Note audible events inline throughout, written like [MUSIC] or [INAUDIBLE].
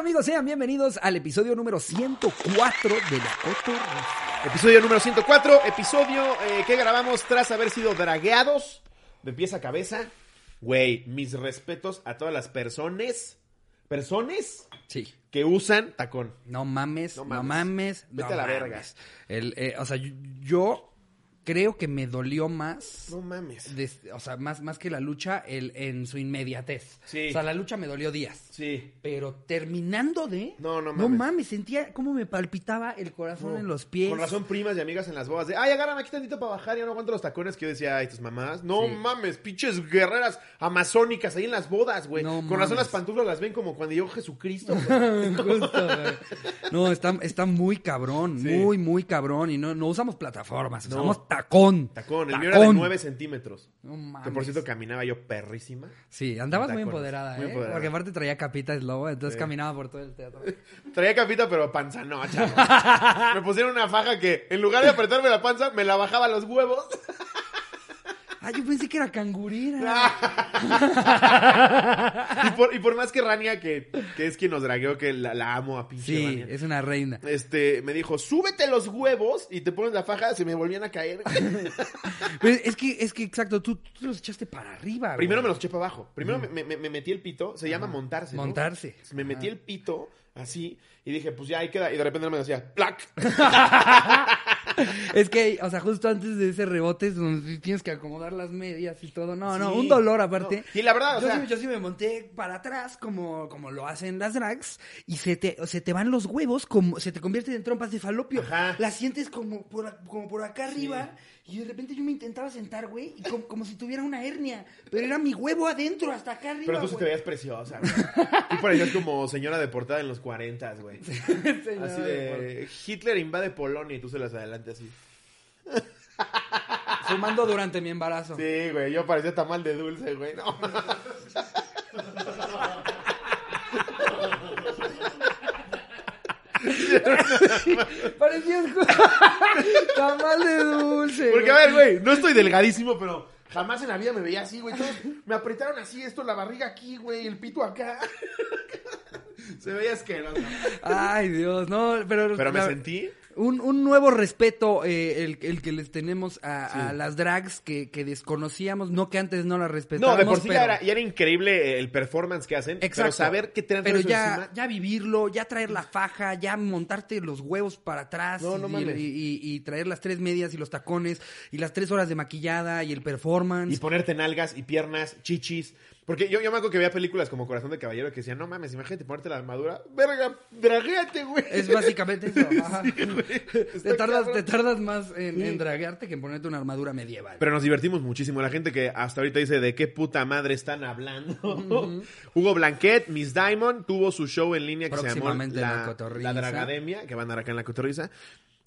amigos? Sean bienvenidos al episodio número 104 de La Cotorra. Episodio número 104, episodio eh, que grabamos tras haber sido dragueados de pies a cabeza. Güey, mis respetos a todas las personas, personas Sí. que usan tacón. No mames, No no mames. mames. Vete no a la mames. verga. El, eh, o sea, yo creo que me dolió más. No mames. o sea, más, más que la lucha el, en su inmediatez. Sí. O sea, la lucha me dolió días. Sí. Pero terminando de. No, no No mames. mames, sentía cómo me palpitaba el corazón No. en los pies. Con razón, primas y amigas en las bodas de, ay, agárrame aquí tantito para bajar, ya no aguanto los tacones que yo decía, ay, tus mamás. No Sí. mames, pinches guerreras amazónicas ahí en las bodas, güey. No Con razón mames. las pantuflas las ven como cuando llegó Jesucristo. [LAUGHS] güey. Justo, güey. No, está, está muy cabrón, Sí. muy, muy cabrón. Y no, no usamos plataformas, No. Tacón. Tacón, el mío era de Tacón. 9 centímetros. No mames. Que por cierto caminaba yo perrísima. Sí, andabas muy empoderada, muy ¿eh? empoderada. Porque aparte traía capita de lobo, entonces Sí. caminaba por todo el teatro. [LAUGHS] Traía capita, pero panzanocha. me pusieron una faja que, en lugar de apretarme la panza, me la bajaba los huevos. [LAUGHS] Ah, yo pensé que era cangurera. [LAUGHS] y, por, y por más que Rania, que, que es quien nos dragueó, que la, la amo a pinche Sí, Rania, es una reina. Este, me dijo, súbete los huevos y te pones la faja, se me volvían a caer. [LAUGHS] Pero es que, es que exacto, tú, tú los echaste para arriba. Primero me los eché para abajo. Primero me, me- me metí el pito, se llama montarse. ¿no? Montarse. Me metí el pito así y dije, pues ya ahí queda. Y de repente me decía, ¡plac! [LAUGHS] Es que, o sea, justo antes de ese rebote es donde tienes que acomodar las medias y todo. No, no, un dolor aparte. No. Y la verdad, o yo, sea- sí, yo sí me monté para atrás como, como lo hacen las drags y se te, se te van los huevos, como se te convierten en trompas de falopio. Ajá. Las sientes como por, como por acá arriba y de repente yo me intentaba sentar, güey, y como, como si tuviera una hernia. Pero era mi huevo adentro, hasta acá arriba, Pero tú sí te veías preciosa, güey. Tú parecías como señora deportada en los 40, güey. [LAUGHS] Señora Así de Hitler invade Polonia y tú se las adelante así. [LAUGHS] Fumando durante mi embarazo. Sí, güey, yo parecía tamal de dulce, güey. No. [LAUGHS] [LAUGHS] Parecías [LAUGHS] tamal de dulce. Porque, a ver, güey, no estoy delgadísimo, pero jamás en la vida me veía así, güey. Todos me apretaron así esto, la barriga aquí, güey, el pito acá. [LAUGHS] Se veía asqueroso. Ay, Dios, no, pero... Pero me la- sentí. Un, un nuevo respeto, eh, el, el que les tenemos a, las drags que, que desconocíamos, no que antes no las No, respetábamos. de por sí pero, ya era, ya era increíble el performance que hacen. Exacto. Pero saber que todo Pero ya, encima. ya vivirlo, ya traer la faja, ya montarte los huevos para atrás No, no mames. y- y- y traer las tres medias y los tacones y las tres horas de maquillada y el performance. Y ponerte nalgas y piernas, chichis. Porque yo, yo me acuerdo que veía películas como Corazón de Caballero que decían, no mames, imagínate ponerte la armadura. Verga, draguéate, güey. Es básicamente eso. [LAUGHS] ajá. Te, tardas, te tardas más en, Sí. en draguearte que en ponerte una armadura medieval. Pero nos divertimos muchísimo. La gente que hasta ahorita dice de qué puta madre están hablando. [LAUGHS] Hugo Blanquet, Miss Diamond, tuvo su show en línea que se llamó La la Dragademia, que van a dar acá en La Cotorriza.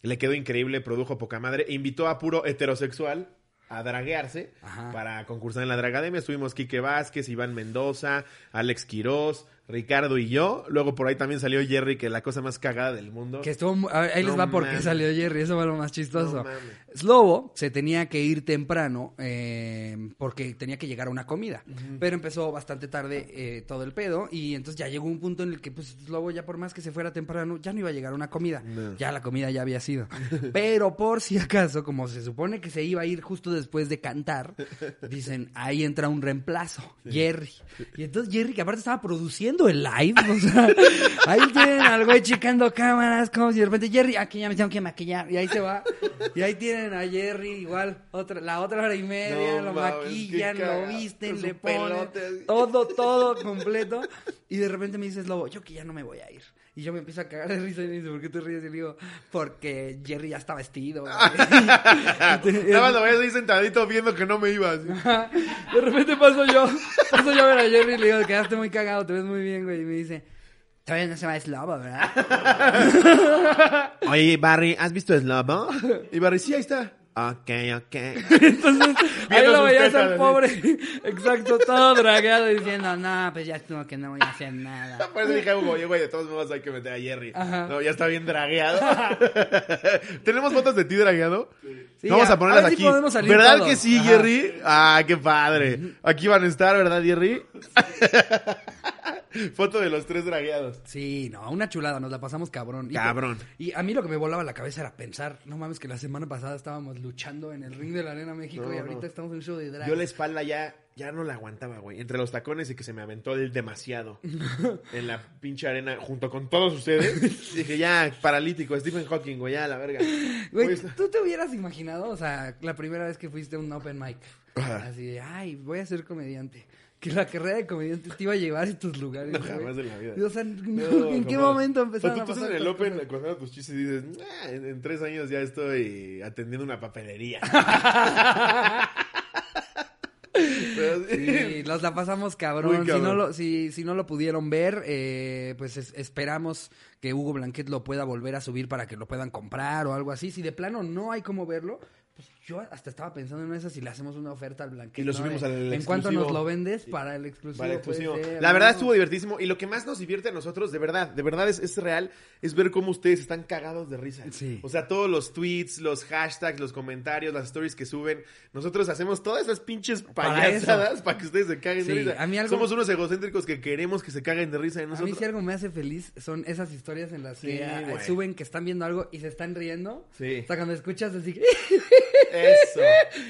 Le quedó increíble, produjo poca madre. Invitó a puro heterosexual a draguearse Ajá. para concursar en la Dragademia. Estuvimos Quique Vázquez, Iván Mendoza, Alex Quirós, Ricardo y yo. Luego por ahí también salió Jerry, que es la cosa más cagada del mundo. Que estuvo, ahí les va porque mames. salió Jerry, eso fue lo más chistoso. No. Slobo se tenía que ir temprano eh, porque tenía que llegar a una comida, pero empezó bastante tarde eh, todo el pedo y entonces ya llegó un punto en el que pues Slobo ya por más que se fuera temprano ya no iba a llegar a una comida, No. ya la comida ya había sido. [LAUGHS] pero por si acaso, como se supone que se iba a ir justo después de cantar, dicen, ahí entra un reemplazo, Jerry. Y entonces Jerry, que aparte estaba produciendo el live, o sea, ahí tienen al güey checando cámaras, como si de repente Jerry, aquí ya me tengo que maquillar, y ahí se va. Y ahí tienen a Jerry igual, otra, la otra hora y media, No lo mames, maquillan, lo visten, le ponen pelote todo, [LAUGHS] todo completo. Y de repente me dices, Lobo, yo que ya no me voy a ir. Y yo me empiezo a cagar de risa y me dice, ¿por qué te ríes? Y le digo, porque Jerry ya está vestido. güey". [LAUGHS] Nada más lo veías ahí sentadito viendo que no me iba. así. [LAUGHS] De repente paso yo, paso yo a ver a Jerry y le digo, quedaste muy cagado, te ves muy bien, güey. Y me dice, todavía no se va Slobo, ¿verdad? [LAUGHS] Oye, Barry, ¿has visto Slobo? Y Barry, sí, ahí está. Ok, ok. Entonces, [LAUGHS] ahí lo veías al pobre, exacto, todo dragado, diciendo, no, pues ya estuvo que no voy a hacer nada. [LAUGHS] Por eso dije a Hugo, oye, güey, de todos modos hay que meter a Jerry. Ajá. No, ya está bien dragueado. ¿Tenemos fotos de ti dragueado? Sí, Vamos a- a ponerlas a ver si aquí. podemos salir ¿Verdad todos. que sí, Ajá. Jerry? Ah, qué padre. Aquí van a estar, ¿verdad, Jerry? [LAUGHS] Foto de los tres dragueados. Sí, no, una chulada, nos la pasamos cabrón. Y- Cabrón. Y a mí lo que me volaba la cabeza era pensar, no mames, que la semana pasada estábamos luchando en el ring de la Arena México No, y ahorita no. estamos en un show de drag. Yo la espalda ya, ya no la aguantaba, güey. Entre los tacones y que se me aventó el demasiado. [LAUGHS] en la pinche arena, junto con todos ustedes. [LAUGHS] Dije, ya, paralítico, Stephen Hawking, güey, ya, la verga. Güey, Pues- ¿tú te hubieras imaginado, o sea, la primera vez que fuiste a un open mic? Ajá. Así de, ay, voy a ser comediante. Que la carrera de comediante te iba a llevar a estos lugares, No, jamás en la vida. O sea, no, ¿en qué jamás. momento O empezaron sea, tú pasar en el Open cosas? cuando tus chistes y dices, "Ah, en, en tres años ya estoy atendiendo una papelería. [LAUGHS] Pero sí. Nos la pasamos cabrón. Si, no lo, si, si no lo pudieron ver, eh, pues es- esperamos que Hugo Blanquet lo pueda volver a subir para que lo puedan comprar o algo así. Si de plano no hay cómo verlo, pues yo hasta estaba pensando en eso si le hacemos una oferta al Blanquet. Y lo ¿no? subimos De, al ¿En cuánto exclusivo. nos lo vendes para el exclusivo? Vale, puede exclusivo. ser, La ¿no? verdad estuvo divertísimo y lo que más nos divierte a nosotros, de verdad, de verdad es, es real, es ver cómo ustedes están cagados de risa. Sí. O sea, todos los tweets, los hashtags, los comentarios, las stories que suben, nosotros hacemos todas esas pinches Para payasadas para, que ustedes se caguen de risa. a mí algo- Somos unos egocéntricos que queremos que se caguen de risa de A mí nosotros. si algo me hace feliz son esas historias en las Sí, que güey. suben que están viendo algo y se están riendo. Sí. O sea, cuando escuchas así, Eso.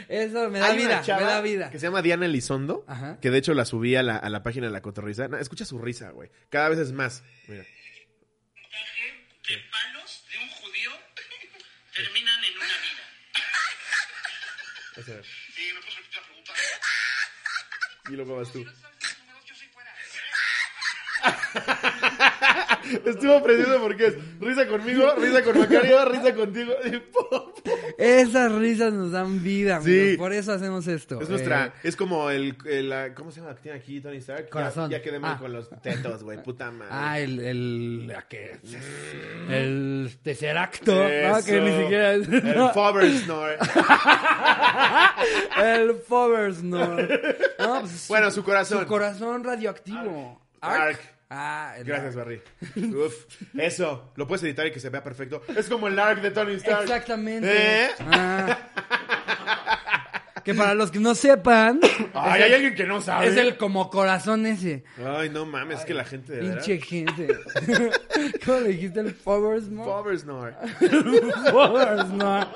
eso me da Hay una vida, chava me da vida. Que se llama Diana Elizondo. Ajá. Que de hecho la subí a la, a la página de la cotorrisa. No, escucha su risa, güey. Cada vez es más. Mira. de palos de un judío terminan en una vida. Sí, ¿me puedes repetir la pregunta? y luego vas tú. [LAUGHS] Estuvo precioso porque es risa conmigo, risa con Macario, risa contigo. [LAUGHS] Esas risas nos dan vida, Sí. amigos. Por eso hacemos esto. Es nuestra, Eh, es como el, ¿cómo se llama tiene aquí Tony Stark? Ya- Corazón. Ya, quedé mal Ah. con los tetos, güey, puta madre. ah, el, el, la que- el tesseracto, ¿no? Eso. Que ni siquiera es, El Foversnore. [LAUGHS] el Foversnore. No, pues, Bueno, su corazón. Su corazón radioactivo. Arc. Ah, el Gracias, Arc. Barry. Uf, [LAUGHS] eso, lo puedes editar y que se vea perfecto. Es como el Ark de Tony Stark. Exactamente. ¿Eh? Ah. Que para los que no sepan, [COUGHS] Ay, hay alguien que no sabe. es el como corazón ese. Ay, no mames, es que la gente de verdad. Pinche gente. [LAUGHS] ¿Cómo le dijiste el Foversnore? [LAUGHS] Foversnore. Foversnore.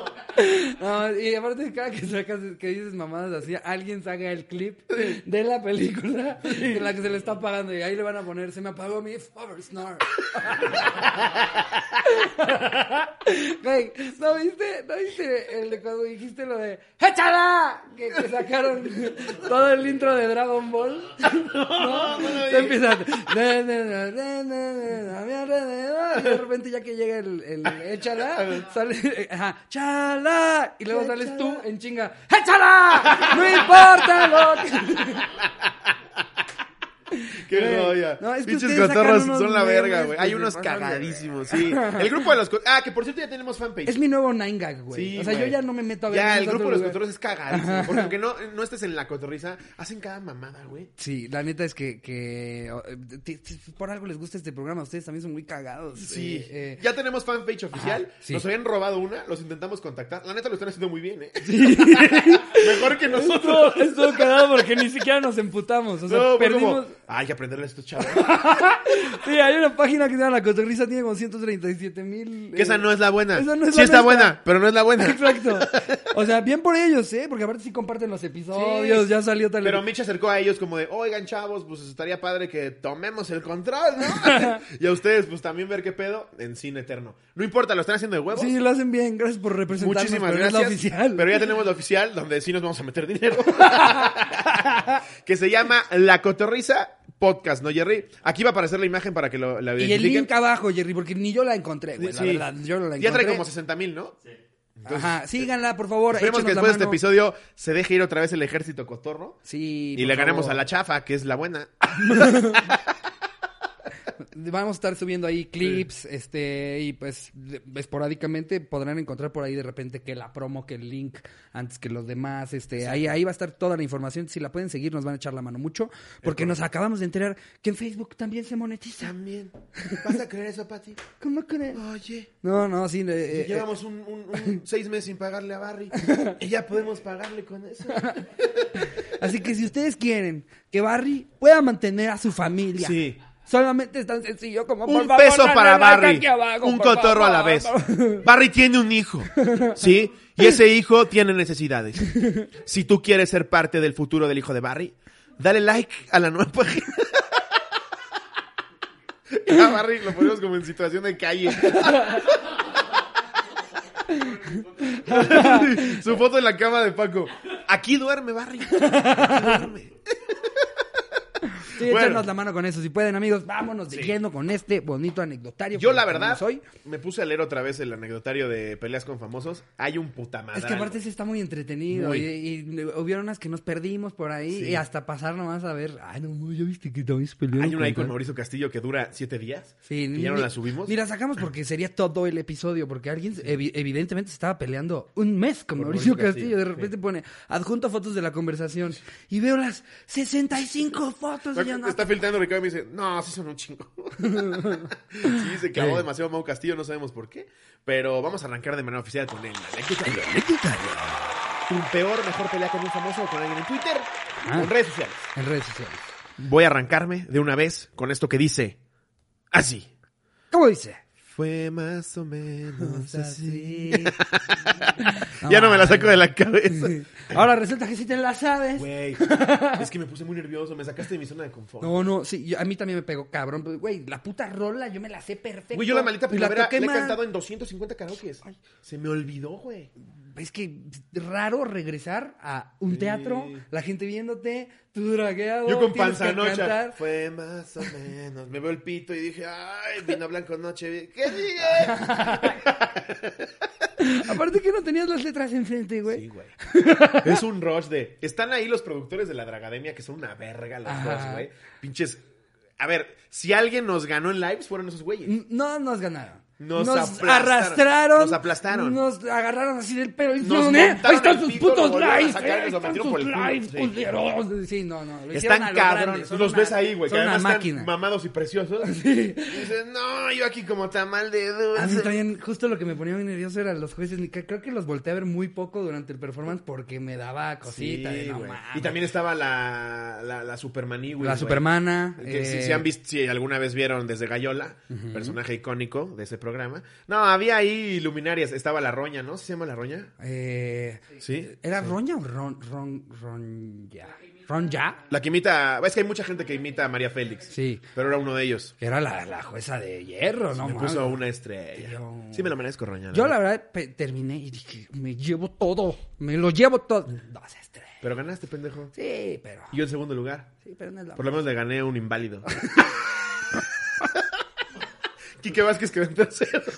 No, y aparte cada que sacas, que dices mamadas así, alguien saca el clip de la película en la que se le está apagando y ahí le van a poner, se me apagó mi Foversnore. [LAUGHS] Güey, ¿no viste? ¿No viste el de cuando dijiste lo de ¡Échala! Que, sacaron todo el intro de Dragon Ball. [LAUGHS] No, empieza. "De, de, de, de, de, de, a mi alrededor", Y de repente, ya que llega el, el échala, [LAUGHS] sale. Ajá, ¡Chala! Y luego sales tú en chinga. ¡Échala! ¡No importa lo que. [LAUGHS] Qué joya. no, es que Pinches cotorros son la verga, güey. Hay unos cagadísimos, sí. [LAUGHS] El grupo de los... Ah, que por cierto ya tenemos fanpage. Es mi nuevo Nine Gag, güey. Sí, o sea, yo ya no me meto a ver. Ya, el grupo de los cotorros es cagadísimo. Porque aunque no, no estés en la cotorriza, hacen cada mamada, güey. Sí, la neta es que, que oh, eh, por algo les gusta este programa. Ustedes también son muy cagados. Sí. Eh, eh, Ya tenemos fanpage oficial. Ajá, sí. Nos habían robado una, los intentamos contactar. La neta lo están haciendo muy bien, ¿eh? [LAUGHS] Mejor que nosotros. Estuvo, estuvo cagado porque ni siquiera nos emputamos. O sea, No, perdimos. como, Hay que aprenderle a estos chavos. [LAUGHS] Sí, hay una página que se llama La Cotorrisa, tiene como 137 mil. Que esa no es la buena. Esa no es sí la está nuestra. buena, pero no es la buena. [LAUGHS] Exacto. O sea, bien por ellos, ¿eh? Porque aparte sí comparten los episodios, Sí. ya salió tal. Pero Mitch acercó a ellos como de, oigan chavos, pues estaría padre que tomemos el control, ¿no? [LAUGHS] y a ustedes, pues también ver qué pedo en cine eterno. No importa, lo están haciendo de huevos. Sí, lo hacen bien. Gracias por representarnos. Muchísimas pero gracias. Es la oficial. Pero ya tenemos la oficial, donde sí nos vamos a meter dinero. que se llama La Cotorriza Podcast, ¿no, Jerry? Aquí va a aparecer la imagen para que lo, la Y el link abajo, Jerry, porque ni yo la encontré, güey. Sí. La verdad, yo no la encontré. ya trae como 60 mil, ¿no? Ajá, síganla, por favor. Esperemos que después de este episodio se deje ir otra vez el ejército cotorro. Sí. Y le ganemos favor. a la chafa, que es la buena. [LAUGHS] Vamos a estar subiendo ahí clips, este, y pues de- esporádicamente podrán encontrar por ahí de repente que la promo, que el link antes que los demás, este, ahí, ahí va a estar toda la información. Si la pueden seguir, nos van a echar la mano mucho, porque nos acabamos de enterar que en Facebook también se monetiza. También. ¿Vas a creer eso, Pati? [LAUGHS] ¿Cómo crees? Oye. No, no, sí. eh, eh, Llevamos un, un- un [LAUGHS] seis meses sin pagarle a Barry. [LAUGHS] y ya podemos pagarle con eso. Así que si ustedes quieren que Barry pueda mantener a su familia Sí. Solamente es tan sencillo como por Un favor, peso para like Barry. aquí abajo, un por cotorro a la vez. Barry tiene un hijo. ¿Sí? Y ese hijo tiene necesidades. Si tú quieres ser parte del futuro del hijo de Barry, dale like a la nueva página. A Barry lo ponemos como en situación de calle. Su foto en la cama de Paco. Aquí duerme Barry. Aquí duerme. Sí, Bueno. la mano con eso. Si pueden, amigos, vámonos de lleno con este bonito anecdotario. Yo la verdad hoy. me puse a leer otra vez el anecdotario de peleas con famosos. Hay un puta madre. Es que aparte sí está muy entretenido. Muy. Y, y hubieron unas que nos perdimos por ahí. Sí. Y hasta pasar nomás a ver. Ay, no, no, ya viste que también se. Hay una ahí con Mauricio Castillo que dura siete días. Sí, y ya no la subimos. Ni la sacamos porque sería todo el episodio. Porque alguien evi- evidentemente se estaba peleando un mes con Con Mauricio Mauricio Castillo. Castillo, De repente pone adjunto fotos de la conversación. Y veo las 65 fotos. No. Está filtrando Ricardo y me dice, no, sí son un chingo. [LAUGHS] sí, se clavó Sí. demasiado Mau Castillo, no sabemos por qué. Pero vamos a arrancar de manera oficial con anecdotario. Tu peor, mejor pelea con un famoso o con alguien en Twitter Ah. en redes sociales. En redes sociales. Voy a arrancarme de una vez con esto que dice así. ¿Cómo dice? Fue más o menos así. [LAUGHS] ya no me la saco de la cabeza. [LAUGHS] Ahora resulta que sí te la sabes. Güey, [LAUGHS] es que me puse muy nervioso, me sacaste de mi zona de confort. No, no, sí, yo- a mí también me pegó cabrón. pero, Güey, la puta rola yo me la sé perfecto. Güey, yo la maldita Y primavera toqué la he mal. cantado en 250 karaokes. Se me olvidó, güey. Es que raro regresar a un teatro, la gente viéndote, tú dragueado. Yo con panzanocha. Fue más o menos. Me veo el pito y dije, ay, vino blanco noche. ¿Qué [LAUGHS] sigue? [LAUGHS] Aparte que no tenías las letras enfrente, güey. Sí, güey. [LAUGHS] Es un rush de. Están ahí los productores de la Dragademia, que son una verga los Ajá. dos, güey. Pinches. A ver, si alguien nos ganó en lives, fueron esos güeyes. No nos ganaron. Nos Nos, aplastaron. arrastraron. Nos aplastaron. Nos agarraron así del pelo. Y Nos ¿eh? montaron Ahí están sus putos lives. sacar eh, están sus lives, Sí. culeros. Sí, no, no. lo Están cabrones. Los una- ves ahí, güey. Que son una máquina. están mamados y preciosos. Y dicen, no, yo aquí como tamal de dulce. A mí también, justo lo que me ponía muy nervioso eran los jueces. Creo que los volteé a ver muy poco durante el performance porque me daba cosita. de, no güey. mames. y también estaba la, la, la Supermaní, güey. La. Supermana. Que si, eh, si han visto, si alguna vez vieron desde Gallola, personaje icónico de ese programa. No, había ahí luminarias. Estaba la Roña, ¿no? ¿Se llama la Roña? eh, Sí. ¿Era Roña o Ron, Ron, Ronja? ¿Ronja? La que imita. Es que hay mucha gente que imita a María Félix. Sí. Pero era uno de ellos. Que era la, la jueza de hierro, ¿no? me mames. puso una estrella. Yo- Sí, me lo merezco, Roña. Yo la verdad terminé y dije, me llevo todo, me lo llevo todo. Dos estrellas. Pero ganaste, pendejo. Sí, pero... Y yo en segundo lugar. Sí, pero no es la... Por lo menos le gané a un inválido. [LAUGHS] Quique Vázquez quedó en tercero. [LAUGHS]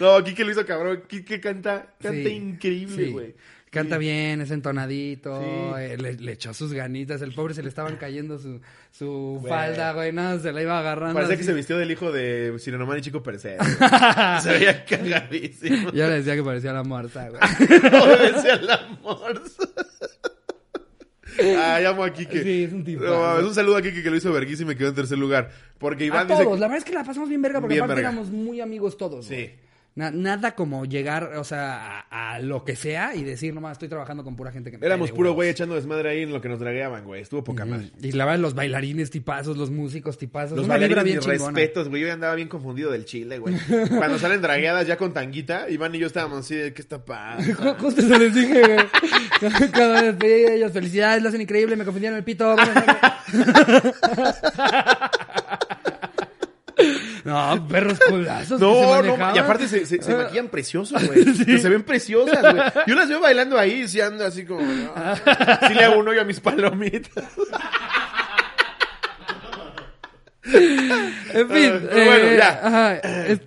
No, Quique lo hizo cabrón. Quique canta, canta Sí, increíble, sí. güey. Canta bien, es entonadito, Sí. eh, le, le echó sus ganitas, el pobre se le estaban cayendo su, su falda, güey, no, se la iba agarrando. Parecía que se vistió del hijo de Sirenoman y Chico Percero. [LAUGHS] se veía cagadísimo. Yo le decía que parecía la muerta, güey. Obedece al amor. [LAUGHS] Ah, llamo a Quique. Sí, es un tipo. No, mames, un saludo a Quique que lo hizo verguísima y quedó en tercer lugar. Porque A Iván todos, dice. que- la verdad es que la pasamos bien verga porque Bien aparte verga. éramos muy amigos todos. Sí. güey. Na- nada como llegar, o sea, a, a lo que sea y decir, nomás estoy trabajando con pura gente que me Éramos puro huevos". güey echando desmadre ahí en lo que nos dragueaban, güey. Estuvo poca madre. Y la verdad, los bailarines tipazos, los músicos tipazos. Los una bailarines, bien respetos, güey. Yo andaba bien confundido del chile, güey. [LAUGHS] Cuando salen dragueadas ya con tanguita, Iván y yo estábamos así de, ¿qué está pasando? [LAUGHS] Justo se les dije, güey. Cada vez veía ellos, felicidades, lo hacen increíble, me confundieron el pito. [LAUGHS] No, perros culazos. que se No, no, manejaban. y aparte se, se, se maquillan preciosos, [LAUGHS] güey. Que Se ven preciosas, güey. [LAUGHS] Yo las veo bailando ahí sí ando así como, no. Sí le hago un hoyo a mis palomitas. En fin, Ah, bueno, eh, ya. ajá,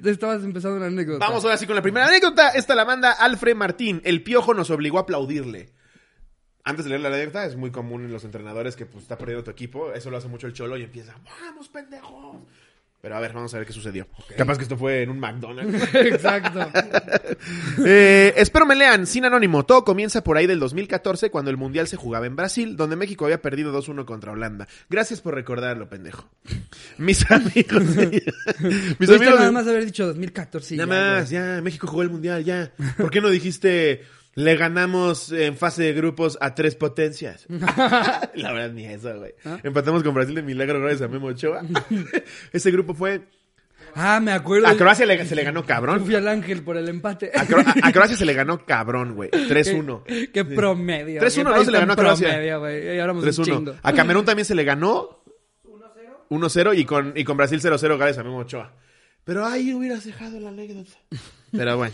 estabas empezando una anécdota. Vamos ahora sí con la primera anécdota. Esta la manda Alfred Martín. El piojo nos obligó a aplaudirle. Antes de leer la anécdota, es muy común en los entrenadores que pues, está perdiendo tu equipo. Eso lo hace mucho el cholo y empieza, ¡vamos, pendejos! Pero a ver, vamos a ver qué sucedió. [LAUGHS] Capaz que esto fue en un McDonald's. [LAUGHS] Exacto. [LAUGHS] Eh, espero me lean, sin anónimo. Todo comienza por ahí del 2014 cuando el Mundial se jugaba en Brasil, donde México había perdido 2-1 contra Holanda. Gracias por recordarlo, pendejo. Mis amigos. mis Tuviste amigos. nada más haber dicho 2014. y Nada ya, más, ya, México jugó el Mundial, ya. ¿Por qué no dijiste Le ganamos en fase de grupos a tres potencias. [LAUGHS] La verdad, ni eso, güey. ¿Ah? Empatamos con Brasil de milagro gracias a Memo Ochoa. [LAUGHS] Ese grupo fue... Ah, me acuerdo. A Croacia le- se le ganó cabrón. fui al ángel por el empate. A, Cro- a- a [LAUGHS] Croacia se le ganó cabrón, güey. 3-1. Qué, qué promedio. 3-1, qué no se le ganó a Croacia. promedio, güey. Y ahora vamos un 3-1. chingo. A Camerún también se le ganó 1-0 y con, y con Brasil 0-0 gracias a Memo Ochoa. Pero ahí hubieras dejado la anécdota. Pero bueno.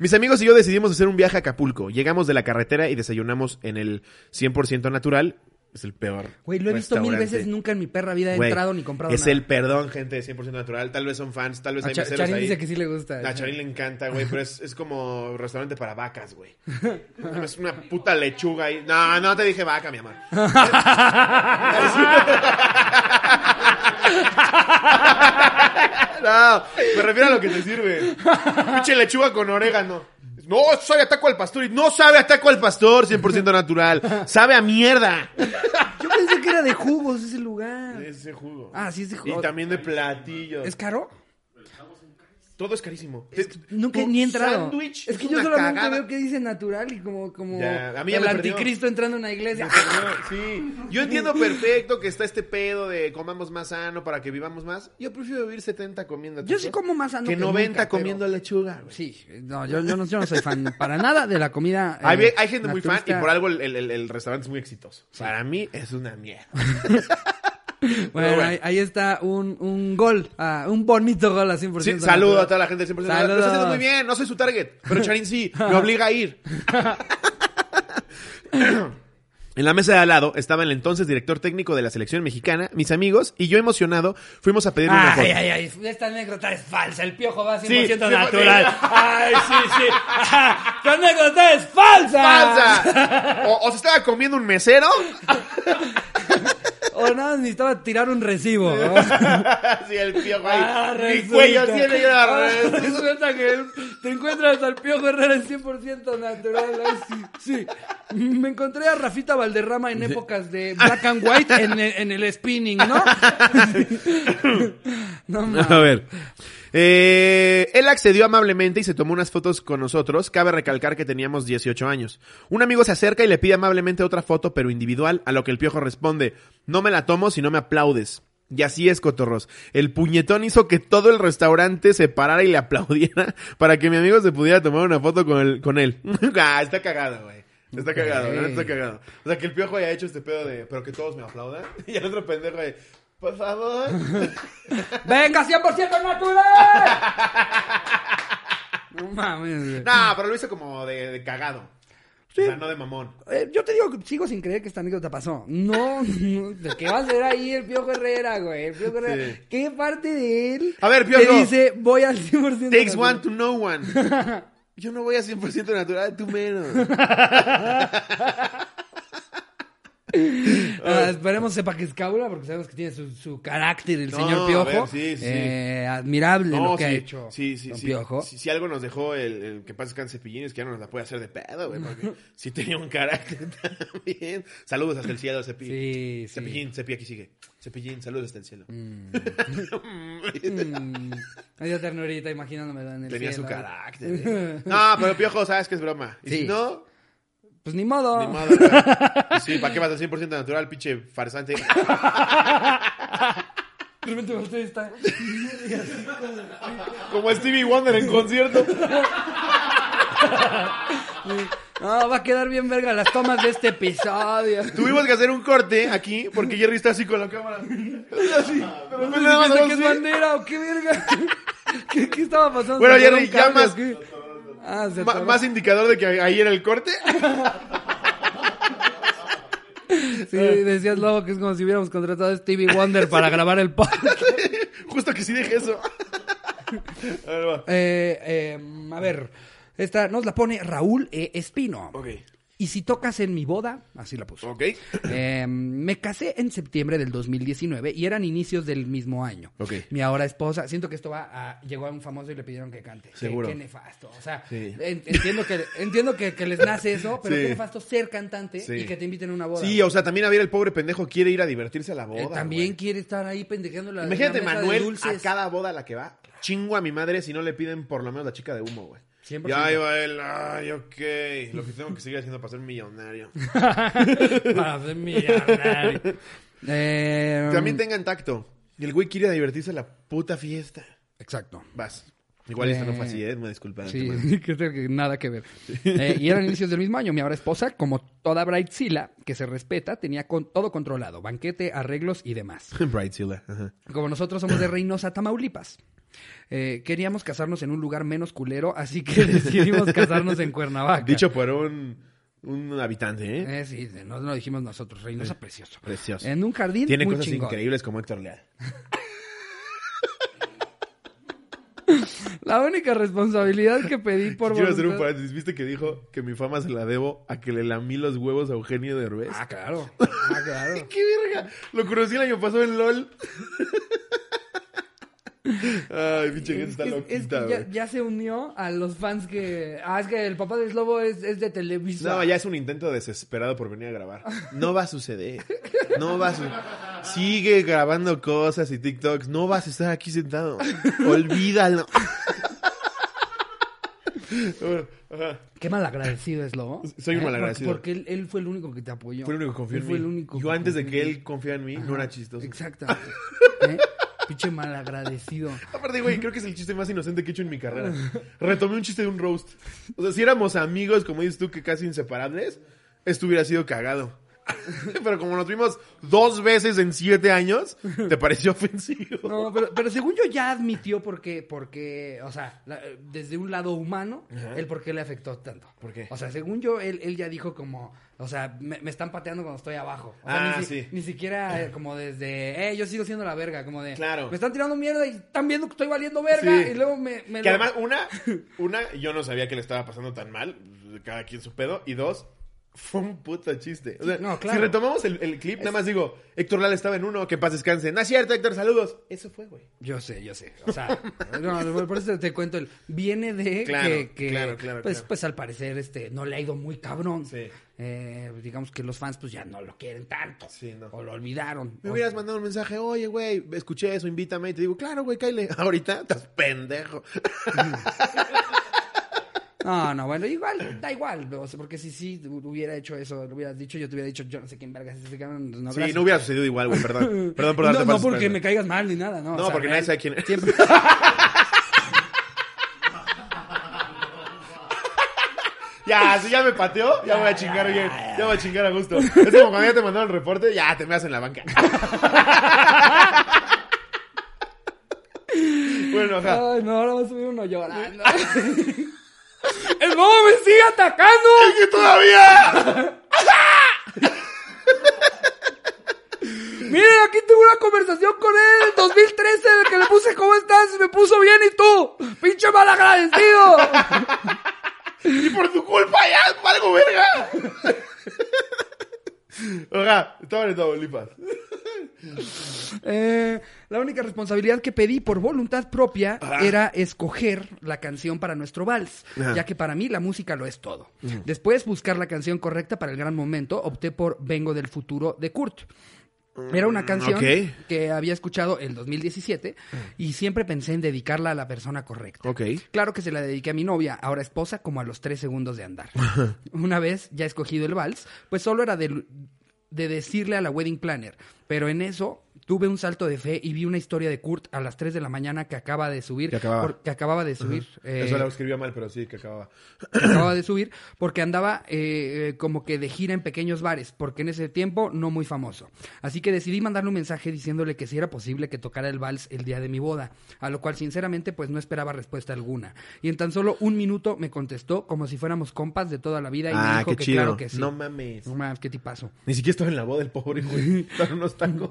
Mis amigos y yo decidimos hacer un viaje a Acapulco. Llegamos de la carretera y desayunamos en el 100% natural. Es el peor. Güey, lo he visto mil veces, nunca en mi perra vida he Güey, entrado ni comprado Es nada. el perdón, gente de 100% natural. Tal vez son fans, tal vez A hay Cha- meseros Charín ahí. dice que sí le gusta. A Charín le encanta, güey, pero es, es como restaurante para vacas, güey. [LAUGHS] Es una puta lechuga ahí. No, no te dije vaca, mi amor. [LAUGHS] [LAUGHS] No, me refiero a lo que te sirve. Pinche lechuga con orégano. No, sabe a taco al pastor. Y no sabe a taco al pastor, 100% natural. Sabe a mierda. Yo pensé que era de jugos ese lugar. Ese jugo. Ah, sí, es de Y jugos. también de platillos. ¿Es caro? Todo es carísimo. Nunca Tu ni he entrado. sándwich Es que es yo solamente cagada. veo que dice natural y como, como Ya, a mí ya el anticristo entrando a una iglesia. Sí, yo entiendo perfecto que está este pedo de comamos más sano para que vivamos más. Yo prefiero vivir 70 comiendo Yo sí como más sano que que 90 nunca, pero- comiendo lechuga. güey. Sí, no yo, yo, no, yo no soy fan para nada de la comida. [LAUGHS] eh, Hay, hay gente muy fan y por algo el, el- el restaurante es muy exitoso. Para mí es una mierda. [LAUGHS] [LAUGHS] Bueno, bueno. Ahí, ahí está un, un gol, ah, un bonito gol a 100%. Sí, natural. saludo a toda la gente del 100%. Lo está haciendo muy bien, no soy su target, pero Charín sí, [LAUGHS] me obliga a ir. [LAUGHS] En la mesa de al lado estaba el entonces director técnico de la selección mexicana, mis amigos, y yo emocionado fuimos a pedirle una foto. Ay, ay, ay, esta anécdota es falsa, el piojo va 100% Sí, sí, natural. Ay, sí, sí. Tu anécdota es falsa. ¡Falsa! O, o se estaba comiendo un mesero. O nada, necesitaba tirar un recibo. ¿no? [LAUGHS] sí, el piojo ahí. Ah, Mi cuello tiene Ah, res- Resulta que te encuentras al Piojo Herrera en 100% natural. Ay, sí, sí. Me encontré a Rafita Valderrama en épocas de black and white en el, en el spinning, ¿no? [LAUGHS] no mames. A ver. Eh, él accedió amablemente y se tomó unas fotos con nosotros. Cabe recalcar que teníamos 18 años. Un amigo se acerca y le pide amablemente otra foto, pero individual, a lo que el piojo responde, no me la tomo si no me aplaudes. Y así es, cotorros. El puñetón hizo que todo el restaurante se parara y le aplaudiera [LAUGHS] para que mi amigo se pudiera tomar una foto con, el, con él. [LAUGHS] ah, está cagado, güey. Está cagado, neta está cagado. O sea, que el piojo haya hecho este pedo de, pero que todos me aplaudan. [LAUGHS] Y el otro pendejo de, por favor. [LAUGHS] ¡Venga, 100% natural! [LAUGHS] No mames. No, pero lo hizo como de, de cagado. O sea, no de mamón. Eh, yo te digo que sigo sin creer que esta anécdota pasó. No, no, ¿de qué va a ser ahí el Piojo Herrera, güey? El Piojo Herrera. Sí. ¿Qué parte de él A ver, te Piojo. dice voy al 100% Takes natural? one to know one. Yo no voy a 100% natural, tú menos. [LAUGHS] [LAUGHS] Ah, esperemos sepa que es cabra porque sabemos que tiene su, su carácter el No, señor Piojo. ver, sí, sí. Eh, admirable lo que sí, ha hecho Sí, sí, don sí. Piojo. Si, si algo nos dejó el, el que pasa Cepillín es que ya no nos la puede hacer de pedo, güey, porque [LAUGHS] sí tenía un carácter [LAUGHS] también. Saludos hasta el cielo, Cepillín. Cepillín, Cepi aquí sigue. Cepillín, saludos hasta el cielo. Mm, me dio ternurita imaginándomelo en el Tenía cielo. su carácter. eh. No, pero Piojo, sabes que es broma. Y si no, Pues ni modo. ni modo. [LAUGHS] Sí, ¿para qué vas al 100% natural, pinche farsante? [LAUGHS] De repente usted está... [LAUGHS] Como Stevie Wonder en concierto. No, va a quedar bien verga las tomas de este episodio. Tuvimos que hacer un corte aquí porque Jerry está así con la cámara. Así. Qué bandera o qué verga. ¿Qué, qué estaba pasando? Bueno, ¿Se Jerry, ya más-? Ah, se Ma- atoró. más indicador de que ahí era el corte. Sí, decías Lobo que es como si hubiéramos contratado a Stevie Wonder para grabar el podcast. [LAUGHS] Justo que sí dije eso. A ver, va. Eh, eh, a ver, esta nos la pone Raúl E. Espino. Ok. Y si tocas en mi boda, así la puso. Ok. Eh, me casé en septiembre del 2019 y eran inicios del mismo año. Ok. Mi ahora esposa, siento que esto va a, llegó a un famoso y le pidieron que cante. Seguro. Qué, nefasto. O sea, Sí. en- entiendo que entiendo que, que les nace eso, pero Sí. qué nefasto ser cantante Sí. y que te inviten a una boda. Sí, o sea, también a ver, el pobre pendejo quiere ir a divertirse a la boda. Él también güey. quiere estar ahí pendejeando la Imagínate, la mesa de Manuel, a cada boda a la que va, chingo a mi madre si no le piden por lo menos la chica de humo, güey. 100%. Ya iba él, ay, ok. Lo que tengo que seguir haciendo para ser millonario. [LAUGHS] Para ser millonario. Eh, También tengan tacto. Y el güey quiere divertirse a la puta fiesta. Exacto. Vas. Igual esto no fue Eh, así, ¿eh? Me disculpa. Sí, [LAUGHS] que nada que ver. Eh, y eran inicios del mismo año. Mi ahora esposa, como toda Brightzilla, que se respeta, tenía con, todo controlado. Banquete, arreglos y demás. [LAUGHS] Brightzilla. Ajá. Como nosotros somos de Reynosa, Tamaulipas. eh, queríamos casarnos en un lugar menos culero, así que [LAUGHS] decidimos casarnos en Cuernavaca. Dicho por un, un habitante, ¿eh? Eh, sí, no lo dijimos nosotros. Reynosa, precioso. Precioso. En un jardín Tiene muy cosas chingón. increíbles como Héctor Leal. [LAUGHS] La única responsabilidad que pedí por Quiero hacer un paréntesis. ¿Viste que dijo que mi fama se la debo a que le lamí los huevos a Eugenio Derbez? Ah, claro. [LAUGHS] Ah, claro. [LAUGHS] ¡Qué verga! Lo conocí el año pasado en LOL. Ay, pinche gente Es está loquita, es que ya, se unió a los fans que... Ah, es que el papá de Slobo es, es de Televisa. No, ya es un intento desesperado por venir a grabar. No va a suceder. No va a suceder. Sigue grabando cosas y TikToks. No vas a estar aquí sentado. Olvídalo. Qué malagradecido es Lobo. Soy un ¿Eh? malagradecido. Porque, porque él, él fue el único que te apoyó. Fue el único que confió Él en fue mí. el único Yo antes de que él confiara en mí, no era chistoso. Exactamente. [LAUGHS] ¿Eh? Pinche malagradecido. Aparte, güey, creo que es el chiste más inocente que he hecho en mi carrera. Retomé un chiste de un roast. O sea, si éramos amigos, como dices tú, que casi inseparables, esto hubiera sido cagado. [LAUGHS] Pero como nos vimos dos veces en siete años, te pareció ofensivo. No, pero, pero según yo ya admitió por qué, porque, o sea, la- desde un lado humano, el por qué le afectó tanto. ¿Por qué? O sea, según yo, él, él ya dijo como, o sea, me, me están pateando cuando estoy abajo. O sea, Ah, ni, sí. ni siquiera eh, como desde, eh, yo sigo siendo la verga, como de, Claro. me están tirando mierda y están viendo que estoy valiendo verga Sí. y luego me... me Que lo- además, una, una, yo no sabía que le estaba pasando tan mal, cada quien su pedo, y dos, fue un puto chiste. O sea, Sí, no, claro. si retomamos el, el clip, nada más digo, Héctor Lal estaba en uno, que paz descanse. No es cierto, Héctor, saludos. Eso fue, güey. Yo sé, yo sé. O sea, [LAUGHS] no, por eso te cuento el viene de Claro, que, que, claro, claro, pues, claro. pues al parecer este no le ha ido muy cabrón. Sí. Eh, digamos que los fans pues ya no lo quieren tanto. Sí, no. O lo olvidaron. Me O- hubieras mandado un mensaje, oye, güey, escuché eso, invítame. Y te digo, claro, güey, Kyle, ahorita estás pendejo. [LAUGHS] No, no, bueno, igual, da igual, o sea, porque si sí hubiera hecho eso, lo hubieras dicho, yo te hubiera dicho, yo no sé quién vergas es ese cabrón, no, sí, no hubiera sucedido igual, güey, perdón. [LAUGHS] Perdón por no, darte no falsas porque me caigas mal ni nada, no. o No, sea, porque nadie sabe quién es. Siempre. [LAUGHS] Ya, si ya me pateó, ya voy a chingar bien. Ya voy a chingar a gusto. Es como cuando ya te mandaron el reporte, ya te me en la banca. [LAUGHS] bueno, ajá. Ay, no, ahora va a subir uno llorando. ¡El bobo me sigue atacando! ¡Que todavía! [LAUGHS] Miren, aquí tengo una conversación con él en 2013 de que le puse ¿cómo estás? Y me puso bien y tú, pinche malagradecido. [LAUGHS] Y por tu culpa ya valgo verga. [LAUGHS] Ajá, estaban en Tamaulipas. Eh, la única responsabilidad que pedí por voluntad propia era escoger la canción para nuestro vals, ya que para mí la música lo es todo. Después, buscar la canción correcta para el gran momento, opté por Vengo del futuro de Kurt. Era una canción ok. que había escuchado en 2017 y siempre pensé en dedicarla a la persona correcta. Claro que se la dediqué a mi novia, ahora esposa, como a los tres segundos de andar. [LAUGHS] Una vez ya escogido el vals, pues solo era de, de decirle a la wedding planner. Pero en eso tuve un salto de fe y vi una historia de Kurt a las 3 de la mañana que acaba de subir. Que acababa. por- que acababa de subir. eh, Eso lo escribió mal, pero sí, que acababa. que acababa de subir porque andaba eh, eh, como que de gira en pequeños bares, porque en ese tiempo no muy famoso. Así que decidí mandarle un mensaje diciéndole que si era posible que tocara el vals el día de mi boda, a lo cual sinceramente pues no esperaba respuesta alguna. Y en tan solo un minuto me contestó como si fuéramos compas de toda la vida y me Ah, dijo qué que chido. claro que sí. No mames. No mames, qué tipazo. Ni siquiera estaba en la boda el pobre, güey. Estaban unos tacos.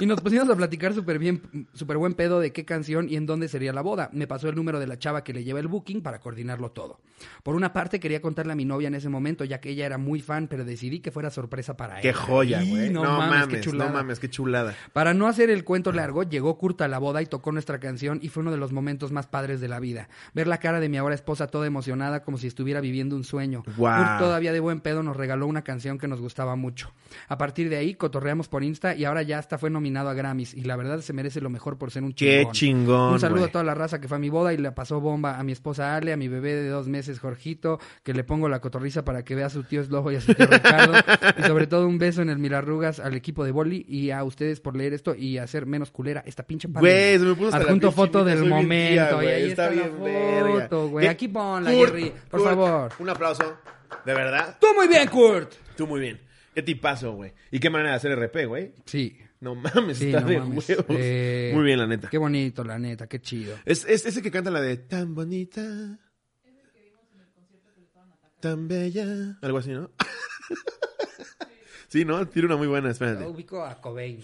Y nos pusimos a platicar súper bien, súper buen pedo de qué canción y en dónde sería la boda. Me pasó el número de la chava que le lleva el booking para coordinarlo todo. Por una parte quería contarle a mi novia en ese momento, ya que ella era muy fan, pero decidí que fuera sorpresa para ella. Qué joya, güey. No, No, mames, qué chulada. no mames, qué chulada. Para no hacer el cuento largo, llegó Kurt a la boda y tocó nuestra canción y fue uno de los momentos más padres de la vida. Ver la cara de mi ahora esposa toda emocionada como si estuviera viviendo un sueño. Guau. Kurt todavía de buen pedo nos regaló una canción que nos gustaba mucho. A partir de ahí cotorreamos por Insta y ahora ya hasta fue nominado a Grammys y la verdad se merece lo mejor por ser un Qué chingón. chingón, Un saludo a toda la raza que fue a mi boda y le pasó bomba a mi esposa Ale, a mi bebé de dos meses, Jorgito, que le pongo la cotorriza para que vea a su tío Slobo y a su tío Ricardo. [LAUGHS] y sobre todo un beso en el Milarrugas al equipo de boli y a ustedes por leer esto y hacer menos culera esta pinche. Güey, se me puso la Adjunto foto del momento. tía, y ahí está, está bien foto, güey. Aquí ponla, Kurt, Jerry, por Kurt, favor. Un aplauso. De verdad. Tú muy bien, Kurt. Tú muy bien. Qué tipazo, güey. ¿Y qué manera de hacer RP, güey? Sí. No mames, Sí, está no de mames. huevos. Eh, Muy bien, la neta. Qué bonito, la neta, qué chido. Es, es ese que canta la de tan bonita. Tan bella. Algo así, ¿no? [LAUGHS] sí, ¿no? Tiene una muy buena, Yo espérate. ubico a Cobain.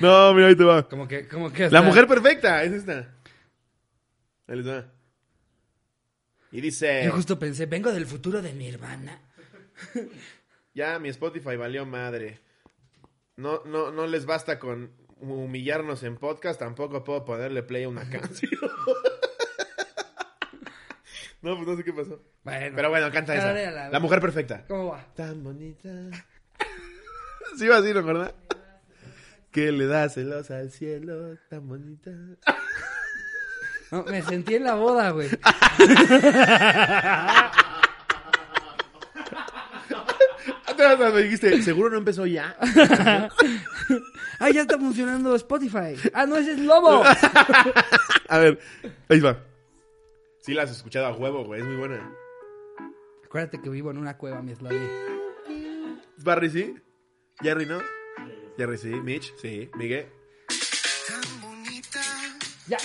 No, mira, ahí te va. Como que, como que La mujer perfecta, es esta. Ahí les va. Y dice, Yo justo pensé, vengo del futuro de mi hermana. [LAUGHS] ya mi Spotify valió madre. No, no, no les basta con humillarnos en podcast, tampoco puedo ponerle play a una [LAUGHS] canción. no, pues no sé qué pasó. Bueno. Pero bueno, canta esa. La mujer perfecta. ¿Cómo va? Tan bonita. [LAUGHS] sí va así, ¿no, verdad? Que le da celos al cielo, tan bonita. No, me sentí en la boda, güey. Atrás me dijiste, seguro no empezó ya. [LAUGHS] Ah, ya está funcionando Spotify. Ah, no, ese es Lobo. [LAUGHS] A ver, ahí va. Sí la has escuchado a huevo, güey, es muy buena. Acuérdate que vivo en una cueva, mi Slavi. Barry, ¿sí? Jerry, ¿no? Jerry, sí. Mitch, sí. Miguel. Ya,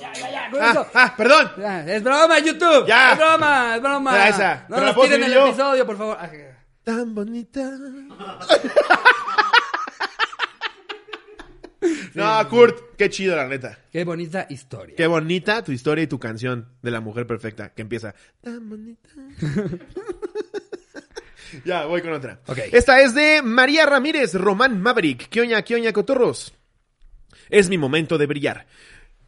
ya, ya, ya. con Ah, eso. ah, perdón. Ya, es broma, YouTube. Ya. Es broma, es broma. Ya, esa. No Pero la nos puedo tiren el subir yo. episodio, por favor. Ah, Tan bonita. [LAUGHS] no, Kurt, qué chido, la neta. Qué bonita historia. Qué bonita tu historia y tu canción de la mujer perfecta, que empieza tan bonita. [LAUGHS] ya, voy con otra. Ok. Esta es de María Ramírez, Román Maverick. Kioña, Kioña, cotorros. Es mi momento de brillar.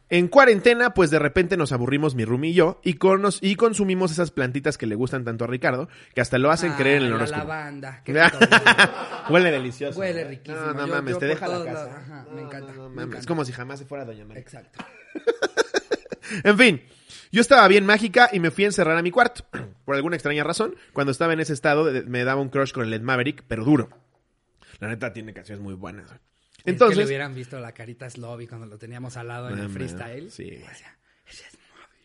En cuarentena, pues de repente nos aburrimos mi roomie y yo y, conos- y consumimos esas plantitas que le gustan tanto a Ricardo, que hasta lo hacen creer en el Ah, la horóscopo. lavanda. [LAUGHS] Huele. Delicioso. Huele riquísimo. No, no Yo- mames, yo te deja la casa. Ajá, me encanta, no me encanta. Es como si jamás se fuera Doña María. Exacto. [LAUGHS] En fin, yo estaba bien mágica y me fui a encerrar a mi cuarto. Por alguna extraña razón, cuando estaba en ese estado me daba un crush con el Led Maverick, pero duro. La neta tiene canciones muy buenas. Güey. es que le Entonces, hubieran visto la carita Slobby cuando lo teníamos al lado en el Mames, freestyle. sí,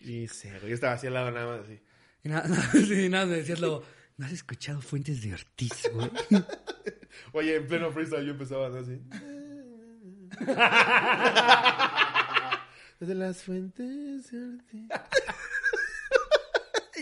güey. Decía, güey, yo estaba así al lado nada más así. Y nada, [LAUGHS] nada, sí, nada, me decías Lobo, ¿no has escuchado Fuentes de Ortiz, güey? [LAUGHS] Oye, en pleno freestyle yo empezaba así. [LAUGHS] Desde las fuentes de Ortiz.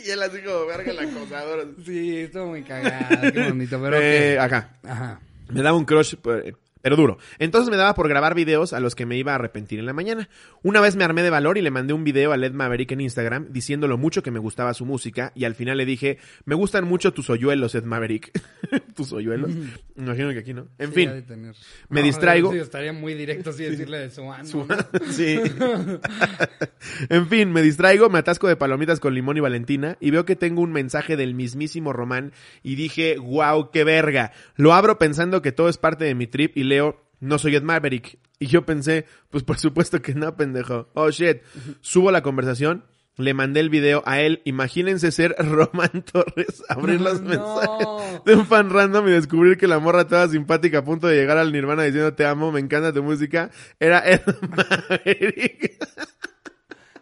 y él así como verga la acosadora. sí, estuvo muy cagado, qué bonito, pero Eh, acá. Ajá. Me daba un crush, eh, pero duro. Entonces me daba por grabar videos a los que me iba a arrepentir en la mañana. Una vez me armé de valor y le mandé un video a Led Maverick en Instagram diciendo lo mucho que me gustaba su música y al final le dije, me gustan mucho tus hoyuelos, Ed Maverick. [LAUGHS] ¿Tus hoyuelos? Me imagino que aquí, ¿no? En Sí, fin. me distraigo. Sí, estaría muy directo sí decirle de su ano. Su- ¿no? sí. [LAUGHS] en fin, me distraigo, me atasco de palomitas con limón y Valentina y veo que tengo un mensaje del mismísimo Román y dije, wow, qué verga. Lo abro pensando que todo es parte de mi trip y leo, no soy Ed Maverick. Y yo pensé, pues por supuesto que no, pendejo. Oh shit. Subo la conversación. Le mandé el video a él. Imagínense ser [LAUGHS] Román Torres, abrir los No. mensajes de un fan random y descubrir que la morra toda simpática a punto de llegar al Nirvana diciendo te amo, me encanta tu música, era Ed [LAUGHS] Maverick.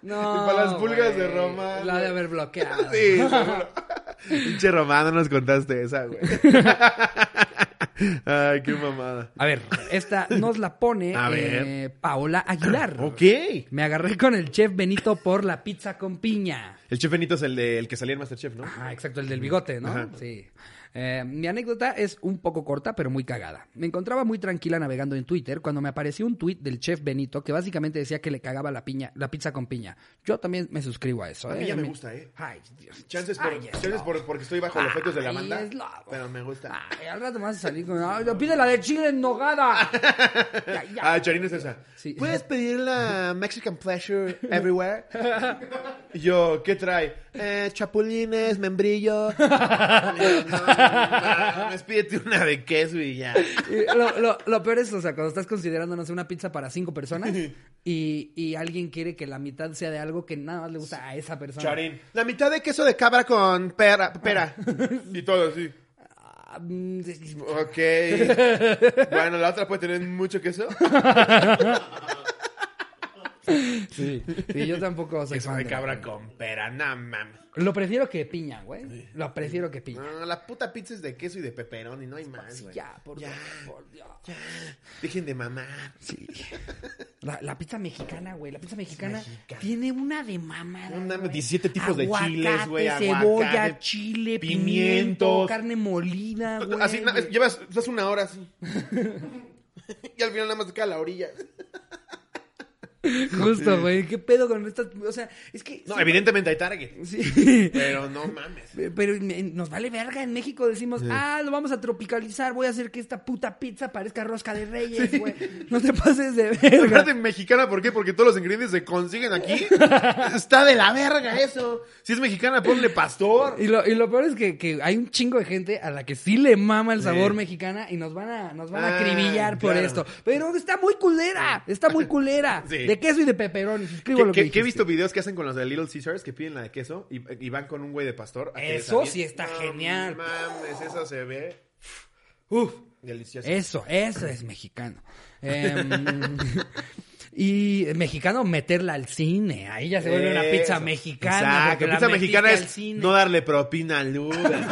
No. Y para las pulgas de. Roma, La de haber bloqueado. Sí, seguro. [LAUGHS] Pinche Román, no nos contaste esa, güey. [LAUGHS] Ay, qué mamada. A ver, esta nos la pone A ver. eh, Paola Aguilar. Ok. Me agarré con el chef Benito por la pizza con piña. El chef Benito es el, de, el que salía en Masterchef, ¿no? Ajá, exacto, el del bigote, ¿no? Ajá. Sí. Eh, mi anécdota es un poco corta, pero muy cagada. Me encontraba muy tranquila navegando en Twitter cuando me apareció un tweet del chef Benito que básicamente decía que le cagaba la piña, la pizza con piña. Yo también me suscribo a eso. A mí ¿eh? ya me gusta, ¿eh? Ay, Dios. Chances, por, Ay, es chances por- porque estoy bajo los efectos de la lobo. Pero me gusta. Ay, al rato me vas a salir con. Ay, pide la de chile en nogada. [LAUGHS] Ya, ya. Ah, Charín es esa. Sí. ¿Puedes pedir la Mexican Pleasure [LAUGHS] Everywhere? [LAUGHS] Yo, ¿qué trae? Eh, chapulines, membrillo. [LAUGHS] mames, pídete una de queso y ya. Y lo, lo- lo peor es, o sea, cuando estás considerando, no sé, una pizza para cinco personas y, y alguien quiere que la mitad sea de algo que nada más le gusta a esa persona. Charín. La mitad de queso de cabra con pera. pera. [LAUGHS] Y todo así. Ah, mm. Ok. Bueno, la otra puede tener mucho queso. [LAUGHS] Sí, sí, yo tampoco soy Queso fan de cabra con pera. No mames. Lo prefiero que piña, güey. Lo prefiero que piña. No, la puta pizza es de queso y de peperón y no hay más, güey. Ya, por Ya. favor, por Dios. Dejen de mamar. Sí. La, la pizza mexicana, güey. La pizza mexicana, tiene una de mamada. Güey. 17 tipos de chiles, güey, Cebolla, aguacate, chile, pimiento, carne molida, güey. Así, na- llevas, estás una hora así. [LAUGHS] [LAUGHS] y al final nada más te queda la orilla. [LAUGHS] Justo, güey. ¿Qué pedo con estas? O sea, es que. No, sí, evidentemente hay Target. Sí. Pero no mames. Pero nos vale verga. En México decimos, ah, lo vamos a tropicalizar. Voy a hacer que esta puta pizza parezca rosca de reyes, güey. No te pases de [LAUGHS] verga. Aparte mexicana, ¿por qué? Porque todos los ingredientes se consiguen aquí. [LAUGHS] Está de la verga eso. Si es mexicana, ponle pastor. Y lo, y lo peor es que, que hay un chingo de gente a la que sí le mama el sabor mexicana y nos van a, nos van a Ah, acribillar por esto. Pero está muy culera, está muy culera. Sí. De queso y de peperón. Suscribo lo que, que- que he visto videos que hacen con los de Little Caesars que piden la de queso y, y van con un güey de pastor. a Eso sí está No genial. mames, eso se ve Uf, delicioso. eso, eso es mexicano. Em, [LAUGHS] y mexicano meterla al cine. Ahí ya se vuelve una pizza mexicana. Exacto, la pizza mexicana es no darle propina al Uber. [LAUGHS]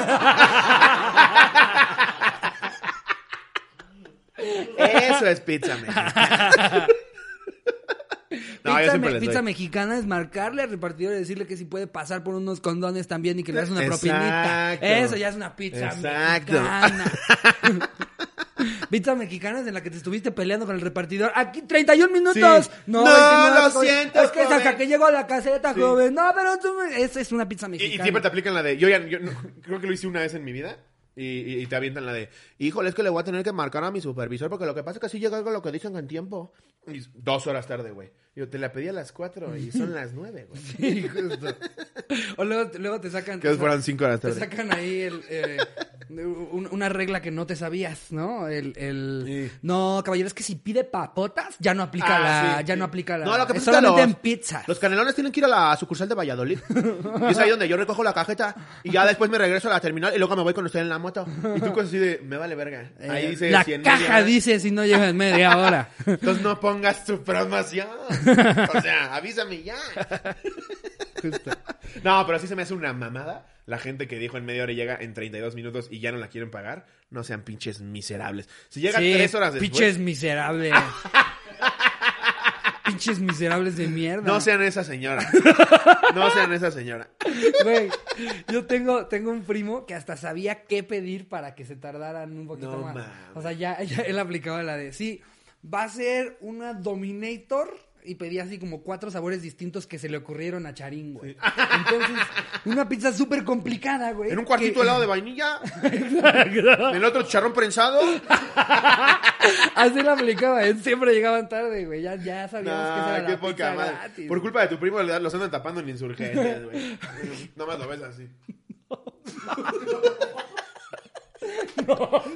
Eso es pizza mexicana. [LAUGHS] No, yo pizza, siempre me- les pizza doy. mexicana es marcarle al repartidor y decirle que si puede pasar por unos condones también y que le das una propinita. Exacto. Eso ya es una pizza Exacto. mexicana. [LAUGHS] pizza mexicana es en la que te estuviste peleando con el repartidor. Aquí 31 minutos. Sí. No, No, 29, lo siento, Es que es hasta que llego a la caseta, Sí. joven. No, pero tú... me- Esa es una pizza Y, y mexicana. siempre te aplican la de. Yo ya. yo no- creo que lo hice una vez en mi vida. Y, y- te avientan la de. Híjole, es que le voy a tener que marcar a mi supervisor porque lo que pasa es que así llega algo lo que dicen en tiempo. Y dos horas tarde, güey. Yo te la pedí a las cuatro y son las nueve, güey. [LAUGHS] Sí, justo. [LAUGHS] O luego, luego te sacan... Que fueran cinco horas Te tarde. sacan ahí el, eh, una regla que no te sabías, ¿no? El, el- Sí. No, caballero, es que si pide papotas, ya no aplica Ah, la... sí, ya sí. no aplica la... No, lo que es pasa es que solamente los- en pizza. Los canelones tienen que ir a la sucursal de Valladolid. Y es ahí donde yo recojo la cajeta y ya después me regreso a la terminal y luego me voy con usted en la moto. Y tú cosas así de, me vale verga. Ahí Eh, dice la 100 caja media. dice si no llega en media hora. [LAUGHS] Entonces no pongas tu promoción. O sea, avísame ya. [LAUGHS] No, pero sí se me hace una mamada la gente que dijo en media hora y llega en 32 minutos y ya no la quieren pagar. No sean pinches miserables. Si llega Sí, tres horas después, Pinches miserables. [LAUGHS] pinches miserables de mierda. no sean esa señora. No sean esa señora. Güey, yo tengo, tengo un primo que hasta sabía qué pedir para que se tardaran un poquito No más. O sea, ya, ya él aplicaba la de, sí, va a ser una Dominator y pedía así como cuatro sabores distintos que se le ocurrieron a Charín, güey. Entonces, una pizza súper complicada, güey. En un cuartito que- helado de vainilla. [LAUGHS] En el otro chicharrón prensado. Así la aplicaba, él siempre llegaban tarde, güey. Ya, ya sabíamos que era qué la poca pizza madre. gratis. Por culpa de tu primo los andan tapando en insurgentes, güey. Nomás lo ves así. [LAUGHS] [LAUGHS]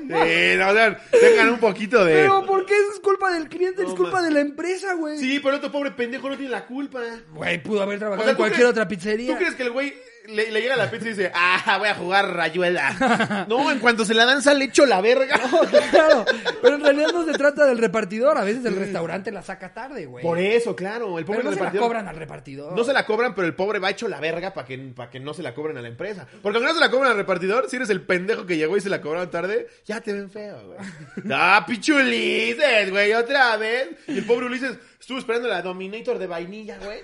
Sí, no, o sea, tengan un poquito de. Pero ¿por qué es culpa del cliente? es culpa de la empresa, güey. Sí, pero otro pobre pendejo no tiene la culpa. Güey, pudo haber O trabajado sea, en ¿tú cualquier crees- otra pizzería. ¿Tú crees que el güey le, le llega la pizza y dice, ah, voy a jugar rayuela? [LAUGHS] No, en cuanto se la dan, sale hecho la verga. claro, [LAUGHS] pero en realidad no se trata del repartidor. A veces el restaurante la saca tarde, güey. Por eso, claro. El pobre Pero no se la cobran al repartidor. No se la cobran, pero el pobre va hecho la verga para que, pa' que no se la cobren a la empresa. Porque aunque no se la cobran al repartidor, si eres el pendejo que llegó y se la cobraron tarde, ya te ven feo, güey. [LAUGHS] ¡Ah, pichu Ulises, güey! Otra vez. Y el pobre Ulises estuvo esperando la Dominator de vainilla, güey.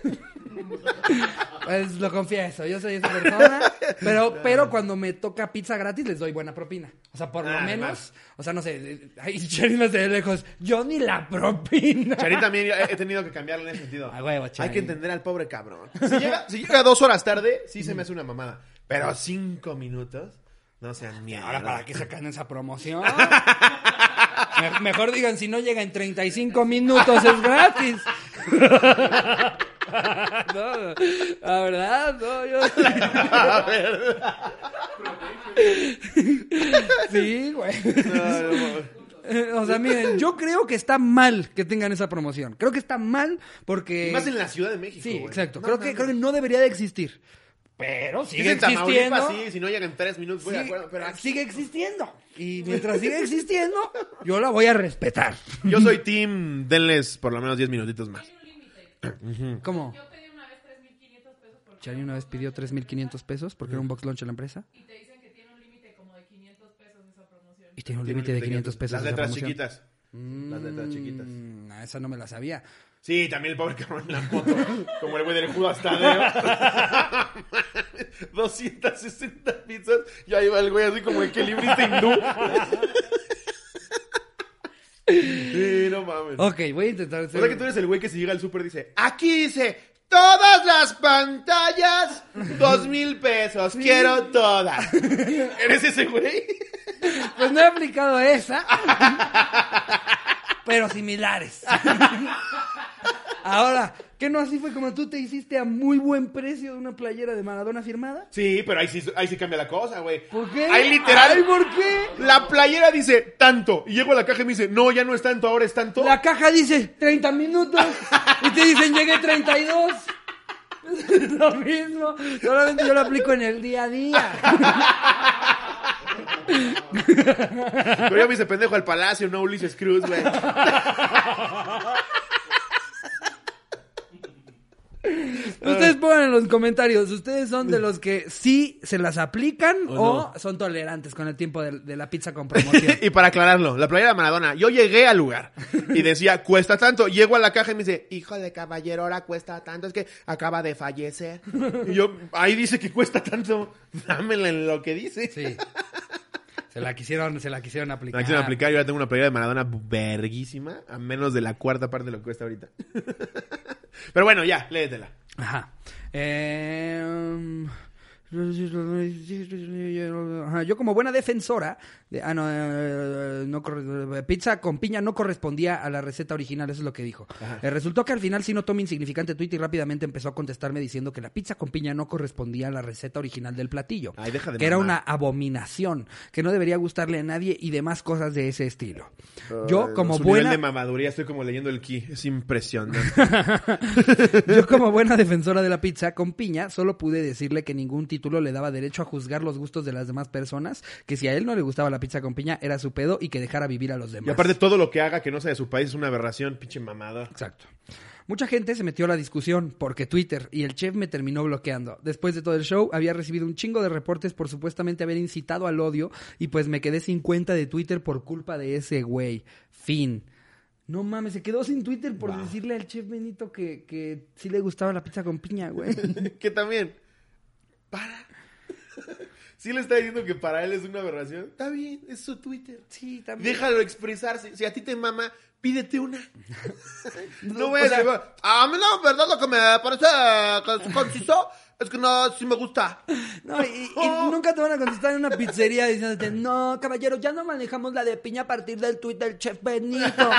Pues lo confieso, yo soy esa persona. [LAUGHS] Pero, pero cuando me toca pizza gratis, les doy buena propina. O sea, por lo Ah, menos. O sea, no sé. Ay, Charina de lejos. Yo ni la propina. Charín también he tenido que cambiarle en ese sentido. A huevo, Hay que entender al pobre cabrón. Si llega, si llega dos horas tarde, sí se me hace una mamada. Pero cinco minutos, no sean mierda. Ahora, ¿para qué sacan esa promoción? Me- Mejor digan, si no llega en 35 minutos es gratis. [LAUGHS] [LAUGHS] No, la verdad, no, yo... [LAUGHS] [LAUGHS] Sí, güey. No, no, no. O sea, miren, yo creo que está mal que tengan esa promoción. Creo que está mal porque... Y más en la Ciudad de México. Sí, güey. exacto. No creo, que, mames. creo que no debería de existir. Pero Si sigue existiendo. Sí, si no llegan en tres minutos, voy de acuerdo. Pero aquí- sigue existiendo. Y mientras siga existiendo, yo la voy a respetar. yo soy team, denles por lo menos 10 minutitos más. ¿Cómo? Yo pedí una vez 3.500 pesos porque Chani una vez pidió 3.500 pesos porque era un box lunch en la empresa. y te dicen que tiene un límite como de 500 pesos esa promoción. Y tiene un límite de 500 pesos. Las esa letras chiquitas. Las letras chiquitas. Mm, no, esa no me la sabía. Sí, también el pobre cabrón en la moto. como el güey del Judas Tadeo. 260 pizzas. Y ahí va el güey así como equilibrista hindú. Sí, no mames. Ok, voy a intentar O hacer... sea que tú eres el güey que si llega al súper dice, aquí dice, todas las pantallas, dos mil pesos, quiero todas. [LAUGHS] ¿Eres ese güey? Pues no he aplicado esa. [LAUGHS] pero similares. [LAUGHS] Ahora, ¿qué no así fue como tú te hiciste a muy buen precio de una playera de Maradona firmada? Sí, pero ahí sí, ahí sí cambia la cosa, güey. ¿Por qué? Ahí literal. Ay, ¿por qué? La playera dice tanto. Y llego a la caja y me dice, no, ya no es tanto, ahora es tanto. La caja dice 30 minutos y te dicen llegué 32. Es lo mismo, solamente yo lo aplico en el día a día. Pero ya me dice pendejo al palacio, no Ulises Cruz, güey. [LAUGHS] Ustedes pongan en los comentarios, ¿ustedes son de los que sí se las aplican o, son tolerantes con el tiempo de, de la pizza con promoción? [LAUGHS] y para aclararlo, la playera de Maradona, yo llegué al lugar y decía, cuesta tanto. Llego a la caja y me dice, hijo de caballero, ahora cuesta tanto, es que acaba de fallecer. Y yo, ahí dice que cuesta tanto, dámela en lo que dice. Sí. Se la quisieron, se la quisieron aplicar. Me quisieron aplicar, yo ya tengo una playera de Maradona verguísima, a menos de la cuarta parte de lo que cuesta ahorita. Pero bueno, ya, léetela. Ajá. Eh, ajá, Yo como buena defensora, de, ah, no, eh, no corre- pizza con piña no correspondía a la receta original, eso es lo que dijo. Eh, resultó que al final sí notó mi insignificante tweet y rápidamente empezó a contestarme diciendo que la pizza con piña no correspondía a la receta original del platillo. Ay, deja de que era una abominación, que no debería gustarle a nadie y demás cosas de ese estilo. Yo como Su buena... nivel de mamaduría, estoy como leyendo el ki, es impresionante. [LAUGHS] Yo como buena defensora de la pizza con piña, solo pude decirle que ningún título le daba derecho a juzgar los gustos de las demás personas, que si a él no le gustaba la pizza con piña era su pedo y que dejara vivir a los demás. Y aparte todo lo que haga que no sea de su país es una aberración, pinche mamada. Exacto. Mucha gente se metió a la discusión porque Twitter y el chef me terminó bloqueando. Después de todo el show había recibido un chingo de reportes por supuestamente haber incitado al odio y pues me quedé sin cuenta de Twitter por culpa de ese güey. Fin. No mames, se quedó sin Twitter por decirle al chef Benito que, que sí le gustaba la pizza con piña, güey. [LAUGHS] que también, para. [LAUGHS] Si le está diciendo que para él es una aberración, está bien, es su Twitter. Sí, también. Déjalo expresarse. Si a ti te mama, pídete una. [LAUGHS] no No, voy o a sea- decir, a mí la verdad lo que me parece con- conciso es que no, sí me gusta. [LAUGHS] No, y, y nunca te van a contestar en una pizzería diciéndote, no, caballero, ya no manejamos la de piña a partir del tuit del chef Benito.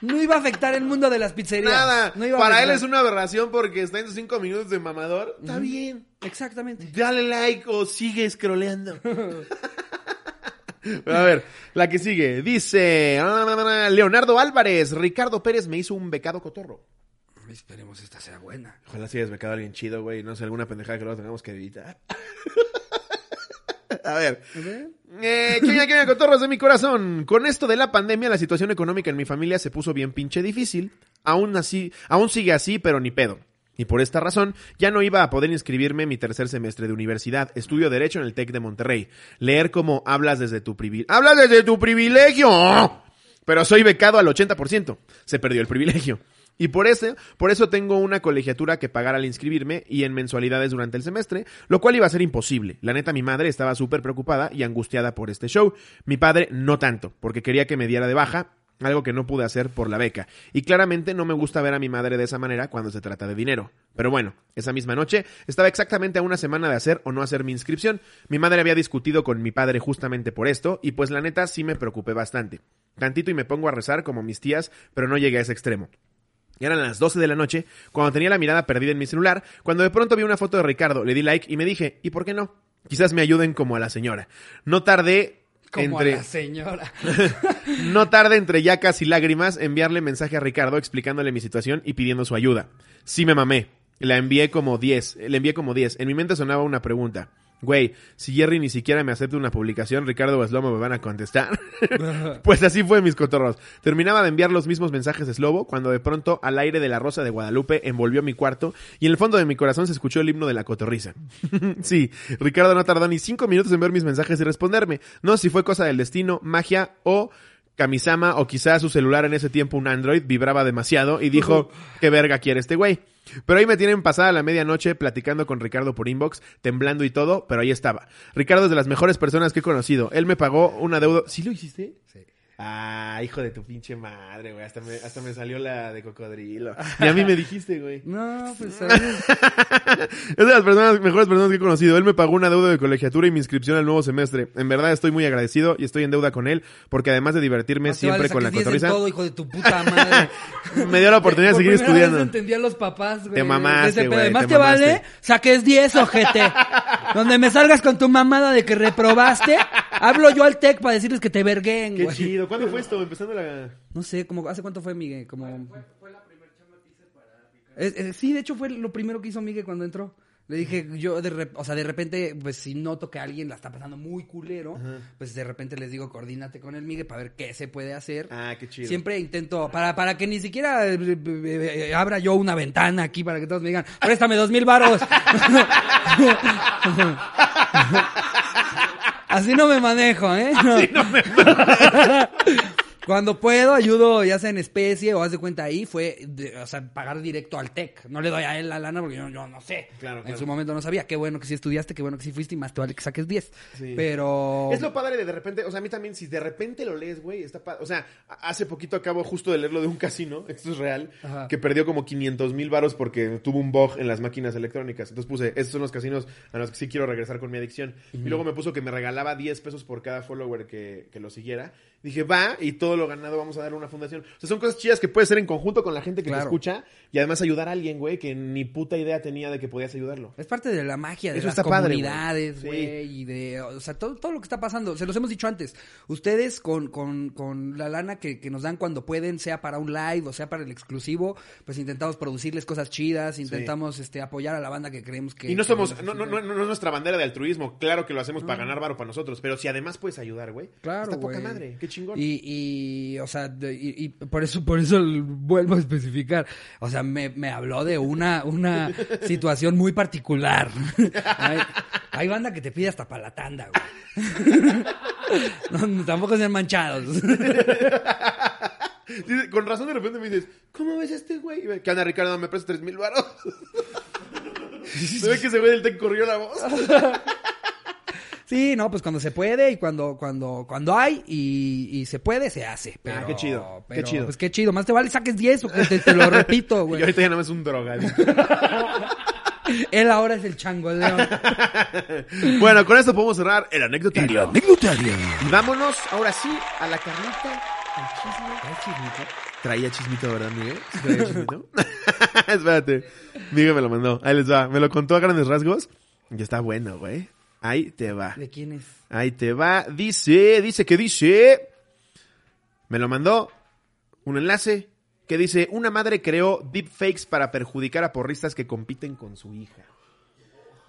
No iba a afectar el mundo de las pizzerías. Nada. No iba a para él es una aberración porque está en sus cinco minutos de mamador. Está bien. Exactamente. Dale like o sigue scrolleando. [LAUGHS] A ver, la que sigue. Dice ah, Leonardo Álvarez. Ricardo Pérez me hizo un becado cotorro. Esperemos esta sea buena. Ojalá si hayas becado a alguien chido, güey. No sé, alguna pendejada que luego tengamos que evitar. [LAUGHS] A ver. Eh, Kenia, Kenia, cotorros de mi corazón. Con esto de la pandemia, la situación económica en mi familia se puso bien pinche difícil. Aún así, aún sigue así, pero ni pedo. Y por esta razón, ya no iba a poder inscribirme en mi tercer semestre de universidad. Estudio Derecho en el TEC de Monterrey. Leer como hablas desde tu privilegio. ¡Hablas desde tu privilegio! Pero soy becado al 80%. Se perdió el privilegio. Y por eso, por eso tengo una colegiatura que pagar al inscribirme y en mensualidades durante el semestre, lo cual iba a ser imposible. La neta, mi madre estaba súper preocupada y angustiada por este show. Mi padre no tanto, porque quería que me diera de baja, algo que no pude hacer por la beca. Y claramente no me gusta ver a mi madre de esa manera cuando se trata de dinero. Pero bueno, esa misma noche estaba exactamente a una semana de hacer o no hacer mi inscripción. Mi madre había discutido con mi padre justamente por esto y pues la neta sí me preocupé bastante. Tantito y me pongo a rezar como mis tías, pero no llegué a ese extremo. Y eran las 12 de la noche, cuando tenía la mirada perdida en mi celular, cuando de pronto vi una foto de Ricardo, le di like y me dije, ¿y por qué no? Quizás me ayuden como a la señora. No tardé Como entre... a la señora. [LAUGHS] No tarde entre yacas y lágrimas enviarle mensaje a Ricardo explicándole mi situación y pidiendo su ayuda. Sí me mamé. La envié como 10. Le envié como 10. En mi mente sonaba una pregunta. Güey, si Jerry ni siquiera me acepta una publicación, Ricardo o Slobo me van a contestar. [LAUGHS] [LAUGHS] pues así fue mis cotorros. Terminaba de enviar los mismos mensajes de Slobo cuando de pronto al aire de la Rosa de Guadalupe envolvió mi cuarto y en el fondo de mi corazón se escuchó el himno de la cotorriza. [LAUGHS] sí, Ricardo no tardó ni cinco minutos en ver mis mensajes y responderme. No si fue cosa del destino, magia o Kamisama o quizás su celular en ese tiempo un Android vibraba demasiado y dijo, ¿qué verga quiere este güey? Pero ahí me tienen pasada la medianoche platicando con Ricardo por inbox, temblando y todo, pero ahí estaba. Ricardo es de las mejores personas que he conocido. Él me pagó una deuda. ¿Sí lo hiciste? Sí. Ah, hijo de tu pinche madre, güey. Hasta me, hasta me salió la de cocodrilo. Y a mí me dijiste, güey. No, pues a ver. [LAUGHS] Es de las personas, mejores personas que he conocido. Él me pagó una deuda de colegiatura y mi inscripción al nuevo semestre. En verdad estoy muy agradecido y estoy en deuda con él, porque además de divertirme te siempre vale con la saques 10 en cotorriza, todo, hijo de tu puta madre. [LAUGHS] me dio la oportunidad de seguir primera vez estudiando. entendí a los papás, güey. Te mamaste, güey, Además te te, vale, saques 10, ojete. [LAUGHS] Donde me salgas con tu mamada de que reprobaste, hablo yo al TEC para decirles que te verguen, Qué güey. chido. ¿Cuándo fue esto? Empezando la... No sé, como, ¿hace cuánto fue, Miguel? Como... Es- es- sí, de hecho fue lo primero que hizo Miguel cuando entró. Le dije, yo, de rep- o sea, de repente, pues si noto que alguien la está pasando muy culero, pues de repente les digo, coordínate con el Miguel para ver qué se puede hacer. Ah, qué chido. Siempre intento, para, para que ni siquiera eh, eh, eh, abra yo una ventana aquí para que todos me digan, préstame dos mil varos. [LAUGHS] [LAUGHS] Así no me manejo, ¿eh? [LAUGHS] Cuando puedo, ayudo, ya sea en especie o haz de cuenta ahí, fue, de- o sea, pagar directo al TEC. No le doy a él la lana porque yo, yo no sé. Claro, En claro. su momento no sabía. Qué bueno que sí estudiaste, qué bueno que sí fuiste y más te vale que saques 10. Sí. Pero... Es lo padre de de repente, o sea, a mí también, si de repente lo lees, güey, está padre. O sea, hace poquito acabo justo de leerlo de un casino, [LAUGHS] esto es real, Ajá. que perdió como 500 mil varos porque tuvo un bug en las máquinas electrónicas. Entonces puse, estos son los casinos a los que sí quiero regresar con mi adicción. Y luego me puso que me regalaba 10 pesos por cada follower que, que lo siguiera. Dije, va, y todo lo ganado vamos a dar una fundación. O sea, son cosas chidas que puedes hacer en conjunto con la gente que Claro. te escucha y además ayudar a alguien, güey, que ni puta idea tenía de que podías ayudarlo. Es parte de la magia de Eso las está padre, güey. comunidades, Sí. güey, y de, o sea, todo, todo lo que está pasando. Se los hemos dicho antes. Ustedes con, con, con la lana que, que nos dan cuando pueden, sea para un live o sea para el exclusivo, pues intentamos producirles cosas chidas, intentamos este apoyar a la banda que creemos que... Y no que somos, no, no, no, es nuestra bandera de altruismo. Claro que lo hacemos para ganar varo para nosotros. Pero si además puedes ayudar, güey. Claro, Está poca madre. Qué chingón. Y, y o sea, y, y por eso, por eso vuelvo a especificar. O sea, me, me habló de una, una situación muy particular. [LAUGHS] hay, banda que te pide hasta para la tanda, güey. [LAUGHS] Tampoco sean manchados. [LAUGHS] Con razón de repente me dices, ¿cómo ves este güey? ¿Qué anda, Ricardo? ¿Me prestas tres mil varos? Se ve que ese güey del TEC corrió la voz. Sí, no, pues cuando se puede y cuando, cuando, cuando hay y, y se puede, se hace. Pero, Ah, qué chido, qué chido. Pues qué chido. Más te vale saques 10 o que te, te lo [LAUGHS] repito, Y güey. ahorita ya más es un drogadito. [LAUGHS] Él ahora es el changoleón. [LAUGHS] bueno, con esto podemos cerrar el anecdotario. anecdotario. Y vámonos ahora sí a la carnita, al chisme. Traía chismito, ¿verdad, Miguel? ¿Sí ¿Traía chismito? Espérate. Miguel me lo mandó. Ahí les va. Me lo contó a grandes rasgos. Y está bueno, güey. Ahí te va. ¿De quién es? Ahí te va. Dice, dice que dice. Me lo mandó un enlace que dice, una madre creó deepfakes para perjudicar a porristas que compiten con su hija.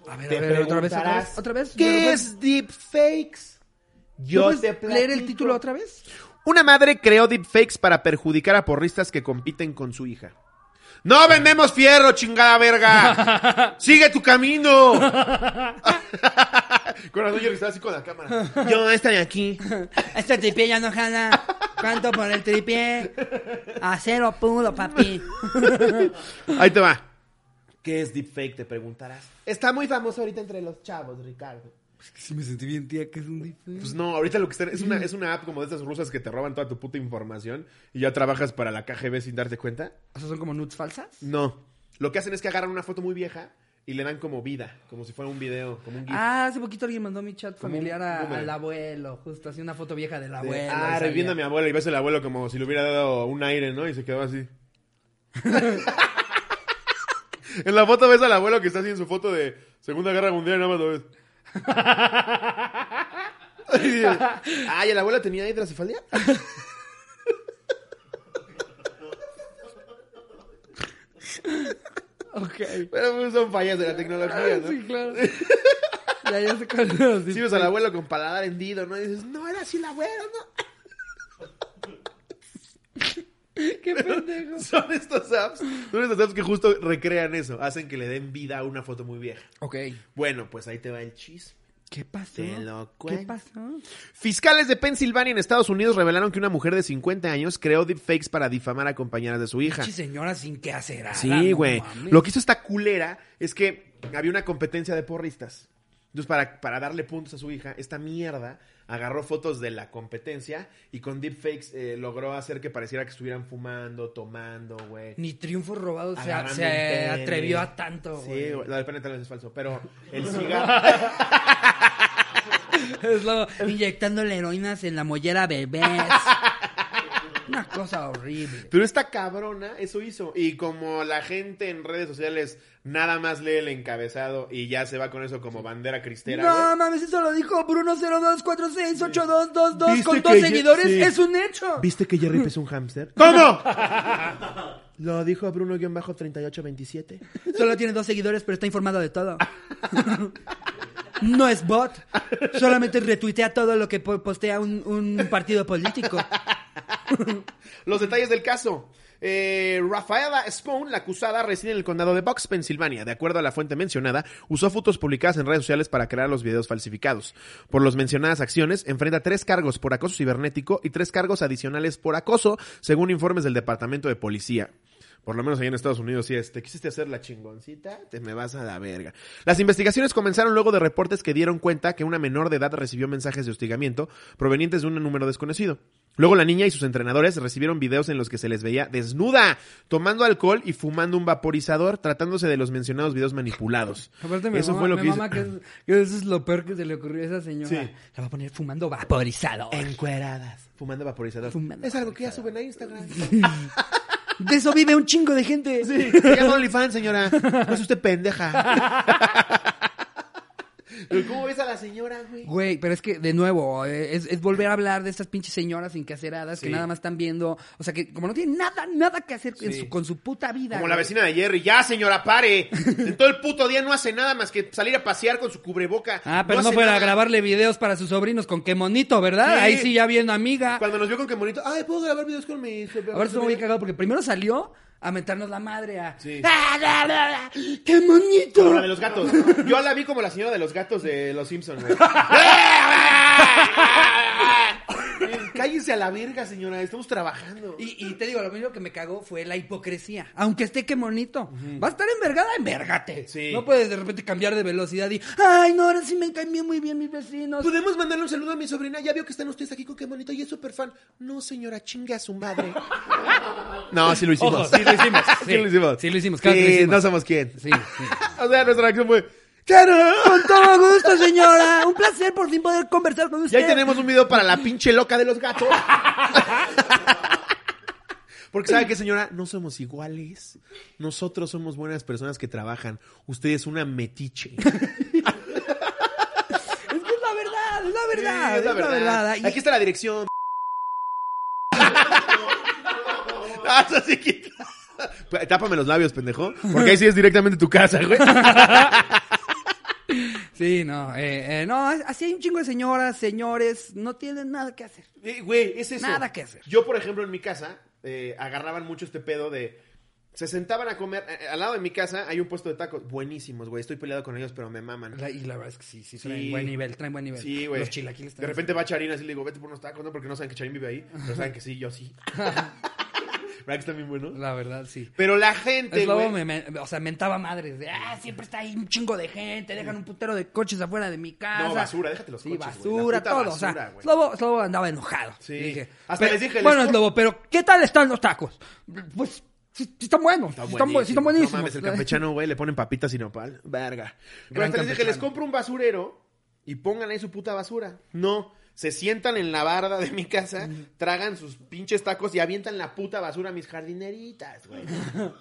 A ver, a ver, otra vez, otra vez, otra vez. ¿Qué ¿Me lo es deepfakes? Yo puedes te leer el título otra vez? Una madre creó deepfakes para perjudicar a porristas que compiten con su hija. ¡No vendemos fierro, chingada verga! [LAUGHS] ¡Sigue tu camino! [LAUGHS] con razón yo estaba así con la cámara. Yo esta de aquí. Este tripié ya no jala. ¿Cuánto por el tripié? A cero puro, papi. [LAUGHS] Ahí te va. ¿Qué es deepfake? Te preguntarás. Está muy famoso ahorita entre los chavos, Ricardo. Sí me sentí bien, tía, que es un deepfake. Pues no, ahorita lo que está es una, es una app como de estas rusas que te roban toda tu puta información y ya trabajas para la KGB sin darte cuenta. ¿Esos son como nudes falsas? No. Lo que hacen es que agarran una foto muy vieja y le dan como vida, como si fuera un video, como un GIF. Ah, hace poquito alguien mandó mi chat Como familiar un a- boomerang. al abuelo. Justo así una foto vieja del De, abuelo. ah, y salía- reviendo a mi abuelo y ves el abuelo como si le hubiera dado un aire, ¿no? Y se quedó así. [LAUGHS] [LAUGHS] en la foto ves al abuelo que está así en su foto de Segunda Guerra Mundial y nada más lo ves. [LAUGHS] Ay, ¿el abuelo tenía hidrocefalia? [LAUGHS] Ok. Pero pues, son fallas de la tecnología, ¿no? Sí, claro. ya, ya sé cuál es. Si ves al abuelo con paladar hendido, ¿no? Y dices, no, era así el abuelo, ¿no? [LAUGHS] Qué pendejo. Son estos apps, son estos apps que justo recrean eso, hacen que le den vida a una foto muy vieja. Ok. Bueno, pues ahí te va el chis. ¿Qué pasó? Te lo ¿Qué pasó? Fiscales de Pensilvania en Estados Unidos revelaron que una mujer de 50 años creó deepfakes para difamar a compañeras de su hija. Pinche señora sin qué hacer. Sí, güey. Lo que hizo esta culera es que había una competencia de porristas. Entonces, para, para darle puntos a su hija, esta mierda agarró fotos de la competencia y con deepfakes eh, logró hacer que pareciera que estuvieran fumando, tomando, güey. Ni triunfos robados se, pene. atrevió a tanto, Sí, güey. güey. Lo del pene tal vez es falso, pero [LAUGHS] el cigarro... Es lo, inyectándole heroínas en la mollera a bebés. [LAUGHS] Cosa horrible. Pero esta cabrona eso hizo. Y como la gente en redes sociales nada más lee el encabezado y ya se va con eso como bandera cristera, No güey. mames, eso lo dijo Bruno02468222 ¿Viste con que dos ya- seguidores. sí. Es un hecho. ¿Viste que Jerry es un hámster? [LAUGHS] ¿Cómo? [LAUGHS] Lo dijo Bruno-3827. Solo tiene dos seguidores, pero está informado de todo. No es bot. Solamente retuitea todo lo que po- postea un, un partido político. [LAUGHS] Los detalles del caso. Eh, Rafaela Spoon, la acusada, reside en el condado de Bucks, Pensilvania. De acuerdo a la fuente mencionada, usó fotos publicadas en redes sociales para crear los videos falsificados. Por las mencionadas acciones, enfrenta tres cargos por acoso cibernético y tres cargos adicionales por acoso, según informes del Departamento de Policía. Por lo menos ahí en Estados Unidos sí es, te quisiste hacer la chingoncita, te me vas a la verga. Las investigaciones comenzaron luego de reportes que dieron cuenta que una menor de edad recibió mensajes de hostigamiento provenientes de un número desconocido. Luego la niña y sus entrenadores recibieron videos en los que se les veía desnuda, tomando alcohol y fumando un vaporizador, tratándose de los mencionados videos manipulados. [LAUGHS] Aparte, me Eso mama, fue lo que hizo. mama que, es- que eso es lo peor que se le ocurrió a esa señora. Sí. La va a poner fumando vaporizado. Encueradas. Fumando vaporizador. Fumando es algo que ya suben a Instagram. [LAUGHS] De eso vive un chingo de gente. Llama OnlyFans, señora. No es usted pendeja. [LAUGHS] Pero ¿cómo ves a la señora, güey? Güey, pero es que, de nuevo, eh, es, es volver a hablar de estas pinches señoras incaseradas que Sí. nada más están viendo. O sea, que como no tienen nada, nada que hacer Sí. su- con su puta vida. Como la vecina de Jerry. Ya, señora, pare. [LAUGHS] En todo el puto día no hace nada más que salir a pasear con su cubreboca. Ah, pero no, hace fuera a grabarle videos para sus sobrinos con qué monito, ¿verdad? Sí. Ahí sí ya viendo amiga. Cuando nos vio con qué bonito. Ay, ¿puedo grabar videos con mis... Ahora estuvo muy cagado porque primero salió a meternos la madre a... Sí. ¡Ah, la, la, la! ¡Qué monito! Como la de los gatos. Yo la vi como la señora de los gatos de los Simpsons, güey. [LAUGHS] [LAUGHS] Cállense a la verga, señora. Estamos trabajando. Y, y te digo, lo mismo que me cagó fue la hipocresía. Aunque esté qué monito. Va a estar envergada, envergate. Sí. No puedes de repente cambiar de velocidad y... ¡Ay, no, ahora sí me cambió muy bien mis vecinos! ¿Podemos mandarle un saludo a mi sobrina? Ya vio que están ustedes aquí con qué bonito y es súper fan. No, señora, chingue a su madre. [LAUGHS] No, sí lo hicimos. Ojo, sí lo hicimos. [LAUGHS] Sí, lo hicimos. Sí lo hicimos, claro que Sí, lo hicimos. no somos quién. Sí, sí. O sea, nuestra reacción fue... ¡Claro! Con todo gusto, señora. Un placer por fin poder conversar con Y usted. ahí tenemos un video para la pinche loca de los gatos. Porque sabe qué, señora, no somos iguales. Nosotros somos buenas personas que trabajan. Usted es una metiche. [LAUGHS] Es que es la verdad, es la verdad. es la verdad. Y- Aquí está la dirección. [LAUGHS] Ah, eso sí que- Tápame los labios, pendejo. Porque ahí sí es directamente tu casa, güey. [LAUGHS] Sí, no, eh, eh, no, así hay un chingo de señoras, señores, no tienen nada que hacer. Eh, Güey, es eso. Nada que hacer. Yo, por ejemplo, en mi casa, eh, agarraban mucho este pedo de. Se sentaban a comer. eh, al lado de mi casa hay un puesto de tacos buenísimos, güey. Estoy peleado con ellos, pero me maman. La- y la verdad es que sí, sí, Sí. traen buen nivel, traen buen nivel. Sí, güey. Los chilaquiles De también. repente va Charín así le digo, vete por unos tacos, ¿no? Porque no saben que Charín vive ahí. Pero saben que sí, yo sí. [LAUGHS] ¿Verdad que está bien bueno? La verdad, sí. Pero la gente, Es lobo, güey. me, me- o sea, mentaba madres de, ah, siempre está ahí un chingo de gente, dejan un putero de coches afuera de mi casa. No, basura, déjate los Sí, coches, basura, todo. o basura, sea, güey. Slobo, Slobo andaba enojado. Sí. Dije, Hasta pero- les dije, Bueno, Slobo, pero ¿qué tal están los tacos? Pues, sí, sí están buenos. Está sí están, sí están buenísimos. No mames, el campechano, güey, le ponen papitas y nopal. Verga. Pero hasta les dije, les compro un basurero y pongan ahí su puta basura. No. Se sientan en la barda de mi casa, tragan sus pinches tacos y avientan la puta basura a mis jardineritas, güey.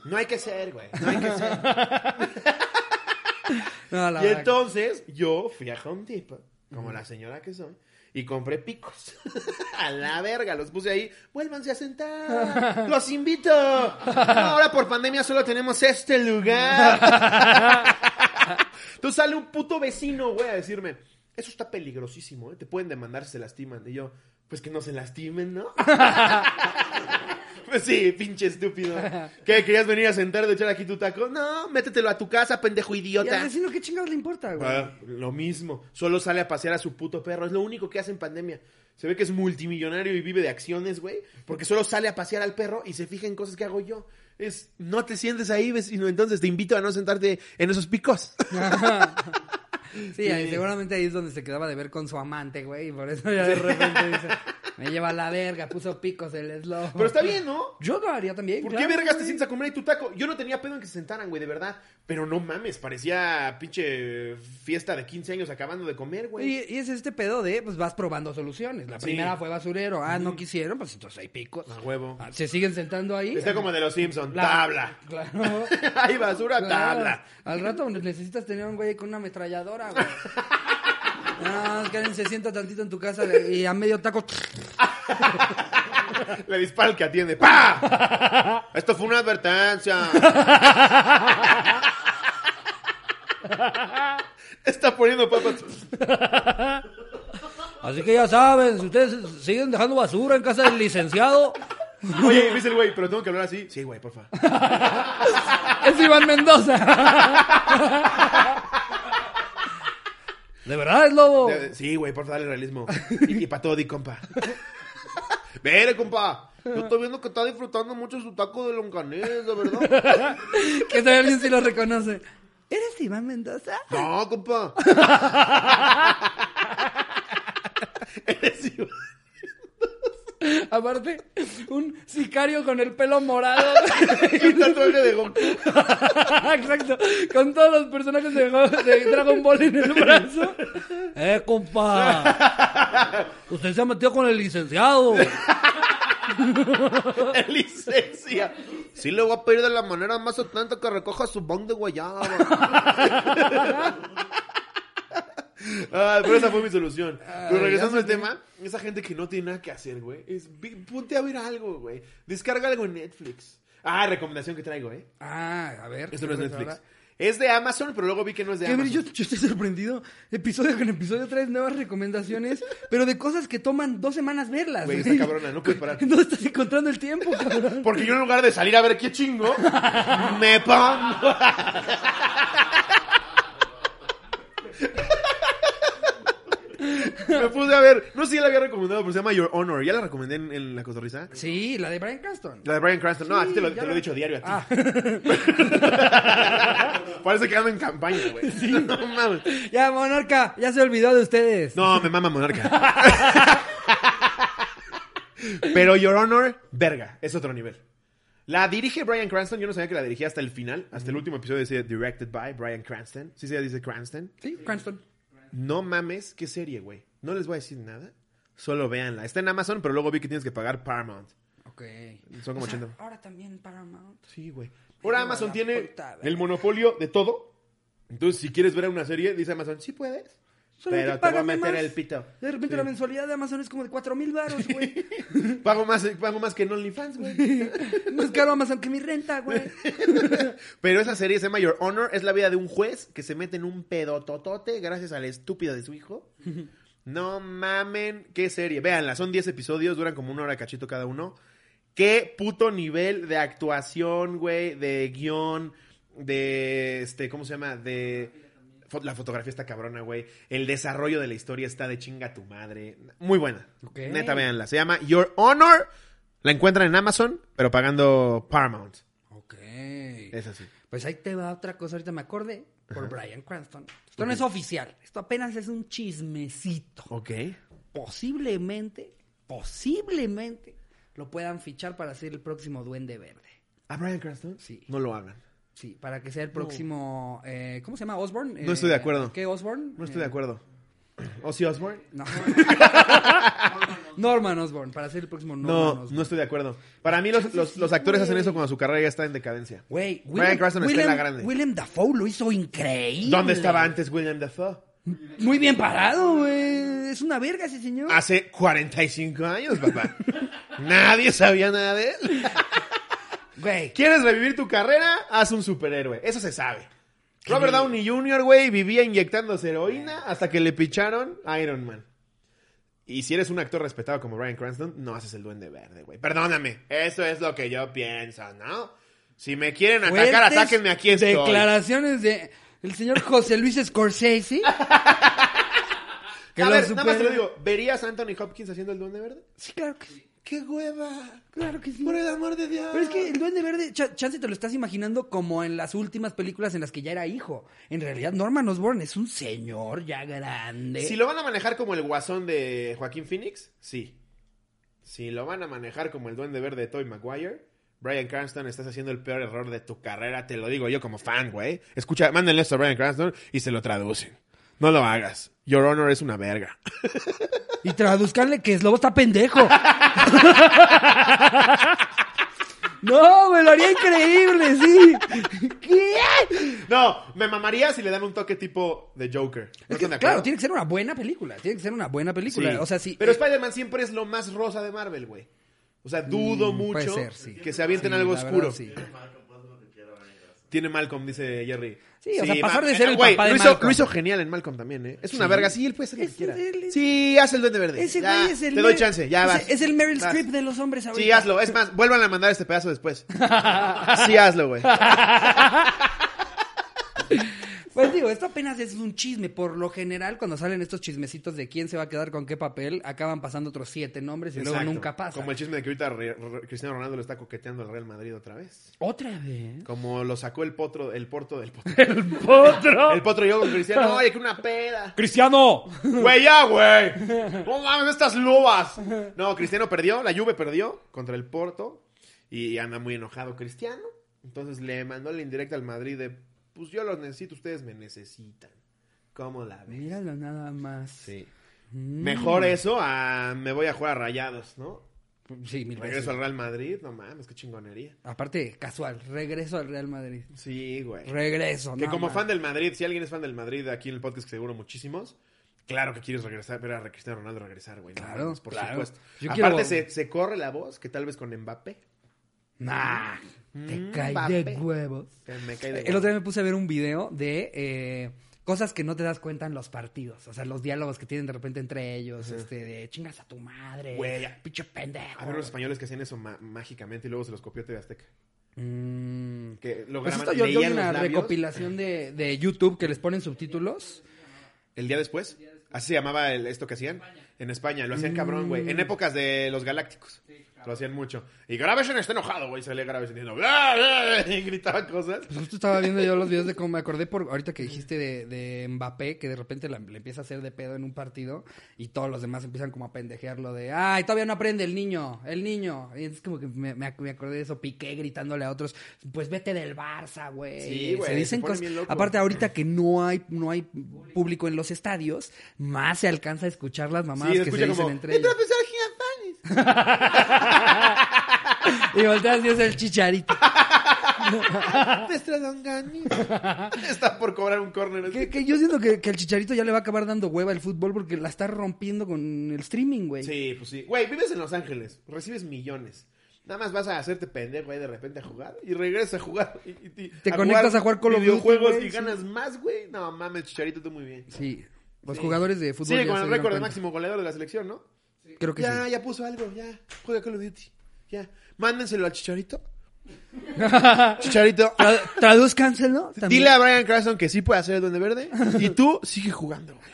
No hay que ser, güey. No hay que ser. [LAUGHS] No, la Y verdad- entonces yo fui a Home Depot, como la señora que soy, y compré picos. [LAUGHS] a la verga, los puse ahí. Vuélvanse a sentar. [LAUGHS] Los invito. No, ahora por pandemia solo tenemos este lugar. Entonces sale un puto vecino, güey, a decirme, eso está peligrosísimo, ¿eh? te pueden demandar si se lastiman. Y yo, pues que no se lastimen, ¿no? [LAUGHS] Pues sí, pinche estúpido. ¿Qué? ¿Querías venir a sentarte de echar aquí tu taco? No, métetelo a tu casa, pendejo ¿Y al idiota. vecino qué chingados le importa, güey? Ah, lo mismo. Solo sale a pasear a su puto perro. Es lo único que hace en pandemia. Se ve que es multimillonario y vive de acciones, güey. Porque solo sale a pasear al perro y se fija en cosas que hago yo. Es, no te sientes ahí, vecino. Entonces te invito a no sentarte en esos picos. [LAUGHS] Sí, ahí seguramente ahí es donde se quedaba de ver con su amante, güey. Y por eso ya de repente dice, [LAUGHS] me lleva a la verga, puso picos el slow. Pero está bien, ¿no? Yo lo haría también. ¿Por claro, qué vergas te güey. sientes a comer ahí tu taco? Yo no tenía pedo en que se sentaran, güey, de verdad. Pero no mames, parecía pinche fiesta de 15 años acabando de comer, güey. Y, y es este pedo de, pues vas probando soluciones. La Sí. primera fue basurero. Ah, no quisieron, pues entonces hay picos. A huevo. Ah, Se siguen sentando ahí. Está como de los Simpsons. La- Tabla. Claro. [LAUGHS] Hay basura, Claro. tabla. Al rato necesitas tener un güey con una ametralladora, güey. [LAUGHS] Que alguien se sienta tantito en tu casa y a medio taco. Le dispara el que atiende. ¡Pa! Esto fue una advertencia. Está poniendo papas. Así que ya saben, si ustedes siguen dejando basura en casa del licenciado, Oye, dice el güey, pero tengo que hablar así. Sí, güey, porfa. es Iván Mendoza. De verdad es lobo. Sí, güey, porfa, dale realismo. Y, y para todo, di compa. [LAUGHS] Vere, compa. Yo estoy viendo que está disfrutando mucho su taco de longanés, de verdad. [LAUGHS] Que si alguien sí lo reconoce. ¿Eres Iván Mendoza? No, compa. [LAUGHS] Eres Iván. [LAUGHS] Aparte, un sicario con el pelo morado. Y [LAUGHS] un tatuaje de Goku. [LAUGHS] Exacto, con todos los personajes de, de Dragon Ball en el brazo. Eh, compa. Usted se ha metido con el licenciado. El licencia. Sí le voy a pedir de la manera más atenta que recoja su bong de guayaba. Ah, pero esa fue mi solución. Pero regresando al tema, esa gente que no tiene nada que hacer, güey, es ponte a ver algo, güey. Descarga algo en Netflix. Ah, recomendación que traigo, ¿eh? Ah, a ver. Esto no es ¿qué Netflix. ahora? Es de Amazon, pero luego vi que no es de ver, Amazon. yo, yo estoy sorprendido. Episodio con episodio traes nuevas recomendaciones, pero de cosas que toman dos semanas verlas. Güey, está cabrona, no puedes parar. [LAUGHS] ¿Dónde estás encontrando el tiempo, cabrón? Porque yo en lugar de salir a ver qué chingo, [LAUGHS] me pongo. Me puse a ver, no sé si ya la había recomendado, pero se llama Your Honor. ¿Ya la recomendé en, en la cotorriza? Sí, la de Brian Cranston. La de Brian Cranston. No, a ti te lo, te he dicho diario a ti. Ah, [LAUGHS] Parece que ando en campaña, güey. [LAUGHS] No mames. ya, Monarca, ya se olvidó de ustedes. No, me mama Monarca. [LAUGHS] Pero Your Honor, verga, es otro nivel. La dirige Brian Cranston, yo no sabía que la dirigía hasta el final, hasta el último episodio decía Directed by Brian Cranston. Sí, se dice Cranston. Sí, Cranston. No mames, qué serie, güey. No les voy a decir nada. Solo véanla. Está en Amazon, pero luego vi que tienes que pagar Paramount. Ok. Son como O sea, 80. Ahora también Paramount. Sí, güey. Ahora Amazon la tiene puta, el monopolio de todo. Entonces, si quieres ver una serie, dice Amazon, sí puedes. Solo Pero te voy a meter más. el pito. De repente Sí. la mensualidad de Amazon es como de cuatro mil baros, güey. [LAUGHS] Pago más, pago más que en OnlyFans, güey. [LAUGHS] Más caro Amazon que mi renta, güey. [LAUGHS] Pero esa serie se llama Your Honor. Es la vida de un juez que se mete en un pedototote gracias al estúpido de su hijo. No mamen, qué serie. Véanla, son 10 episodios, duran como una hora cachito cada uno. Qué puto nivel de actuación, güey, de guion, de, este, ¿cómo se llama? De... La fotografía está cabrona, güey. El desarrollo de la historia está de chinga tu madre. Muy buena. Ok. Neta, véanla. Se llama Your Honor. La encuentran en Amazon, pero pagando Paramount. Ok. Es así. Pues ahí te va otra cosa, ahorita me acordé, por Brian Cranston. Esto no es oficial, esto apenas es un chismecito. Ok. Posiblemente, posiblemente, lo puedan fichar para ser el próximo Duende Verde. ¿A Brian Cranston? Sí. No lo hagan. Sí, para que sea el próximo... eh, ¿Cómo se llama? ¿Osborn? No estoy de acuerdo. ¿Qué Osborn? No estoy de acuerdo. ¿Ozzy Osbourne? No. [LAUGHS] Norman Osborn, para ser el próximo Norman No, Osborn. no estoy de acuerdo. Para mí los, los, los actores hacen eso cuando su carrera ya está en decadencia. Güey, Cranston está en la grande. William Dafoe lo hizo increíble. ¿Dónde estaba antes William Dafoe? Muy bien parado, güey. Es una verga ese señor. Hace 45 años, papá. [LAUGHS] Nadie sabía nada de él. Güey. ¿Quieres revivir tu carrera? Haz un superhéroe. Eso se sabe. Robert Downey Jr., güey, vivía inyectándose heroína hasta que le picharon Iron Man. Y si eres un actor respetado como Bryan Cranston, no haces el duende verde, güey. Perdóname. Eso es lo que yo pienso, ¿no? Si me quieren atacar, atáquenme aquí estoy. Declaraciones de el señor José Luis Scorsese. [LAUGHS] que A lo ver, nada más te lo supera. digo. ¿Verías a Anthony Hopkins haciendo el duende verde? Sí, claro que sí. ¡Qué hueva! Claro que sí. Por el amor de Dios. Pero es que el Duende Verde, cha- chance te lo estás imaginando como en las últimas películas en las que ya era hijo. En realidad, Norman Osborn es un señor ya grande. Si lo van a manejar como el guasón de Joaquín Phoenix, sí. Si lo van a manejar como el duende verde de Toy Maguire, Brian Cranston, estás haciendo el peor error de tu carrera, te lo digo yo como fan, güey. Escucha, mándenle esto a Brian Cranston y se lo traducen. No lo hagas. Your Honor es una verga. [LAUGHS] Y traduzcanle que Slobo está pendejo. [LAUGHS] no, me lo haría increíble, sí. ¿Qué? No, me mamaría si le dan un toque tipo de Joker. ¿No Es que, están de claro, tiene que ser una buena película. Tiene que ser una buena película. Sí. O sea, sí. Pero eh, Spider-Man siempre es lo más rosa de Marvel, güey. O sea, dudo Mm, mucho ser, sí. que se avienten algo oscuro. verdad, sí. Tiene Malcolm, dice Jerry. Sí, o sea, pasar de ser el güey, papá de lo hizo, Malcolm. lo hizo genial en Malcolm también, ¿eh? Es una Sí. verga. Sí, él puede hacer lo que Es- quiera. él Sí, haz el duende verde. Ese Ya, güey es el Te doy Mer- chance, ya es- vas. Es el Meryl Vas. Streep de los hombres ahorita. Sí, hazlo. Es más, vuelvan a mandar este pedazo después. [LAUGHS] Sí, hazlo, güey. [LAUGHS] Pues digo, esto apenas es un chisme. Por lo general, cuando salen estos chismecitos de quién se va a quedar con qué papel, acaban pasando otros siete nombres y luego nunca pasa. Como el chisme de que ahorita Re- Re- Cristiano Ronaldo le está coqueteando al Real Madrid otra vez. ¿Otra vez? Como lo sacó el potro, el porto del potro. ¡Otro! [LAUGHS] El potro y yo con Cristiano. [LAUGHS] Oye, que una peda. ¡Cristiano! Güey, ya, güey. [LAUGHS] No mames, estas lobas. No, Cristiano perdió, la Juve perdió contra el Porto y anda muy enojado Cristiano. Entonces le mandó la indirecta al Madrid de, pues yo los necesito, ustedes me necesitan. ¿Cómo la ven? Míralo nada más. Sí. Mm. Mejor eso a me voy a jugar a rayados, ¿no? Sí, mil veces. Regreso al Real Madrid, no mames, qué chingonería. Aparte, casual, regreso al Real Madrid. Sí, güey. Regreso, Que no como fan del Madrid, si alguien es fan del Madrid aquí en el podcast, que seguro muchísimos, claro que quieres regresar, ver a Cristiano Ronaldo regresar, güey. no Claro, mames, por claro. supuesto. Yo Aparte, quiero- se, se corre la voz que tal vez con Mbappé. Nah, te Mm, cae de huevos. que me cae de El otro día me puse a ver un video de eh, cosas que no te das cuenta en los partidos. O sea, los diálogos que tienen de repente entre ellos. Este, de chingas a tu madre. Güey. Pinche pendejo. A ver los españoles que hacían eso mágicamente y luego se los copió TV Azteca. Mm. Que lo Pues graban, yo, yo una labios. recopilación de, de YouTube que les ponen subtítulos. El día después, así se llamaba el- esto que hacían en España. Lo hacían cabrón, güey. Mm. En épocas de los Galácticos. Lo hacían mucho. Y Gravesen está enojado, güey. Salía Gravesen diciendo... "Bla, bla", [LAUGHS] Y gritaba cosas. Pues justo estaba viendo yo los videos de cómo me acordé por ahorita que dijiste de, de Mbappé, que de repente la- le empieza a hacer de pedo en un partido y todos los demás empiezan como a pendejearlo de, ay, todavía no aprende el niño, el niño. Y es como que me, me ac- me acordé de eso, Piqué gritándole a otros, pues vete del Barça, güey. Sí, güey, Se dicen se cosas. Aparte, ahorita que no hay, no hay público en los estadios, más se alcanza a escuchar las mamadas Sí, que se dicen como... entre ¡El ellos. Y volteas y es el chicharito. Nuestra Dongani. Está por cobrar un córner. Que, que yo siento que, que el chicharito ya le va a acabar dando hueva el fútbol porque la está rompiendo con el streaming, güey. Sí, pues sí. Güey, vives en Los Ángeles, recibes millones. Nada más vas a hacerte pendejo ahí de repente a jugar y regresas a jugar. Y, y- y- Te conectas a jugar of Duty, videojuegos y sí. ganas más, güey. No mames, Chicharito, tú muy bien. Sí. Los Sí. jugadores de fútbol. Sigue ya con el récord de máximo goleador de la selección, ¿no? Creo que ya, sí. ya puso algo, ya. Juega Call of Duty. Ya. Mándenselo al Chicharito. [LAUGHS] Chicharito. Tra- Tradúzcanselo. también. Dile a Brian Cranston que sí puede hacer el Duende Verde. Y tú sigue jugando. [LAUGHS]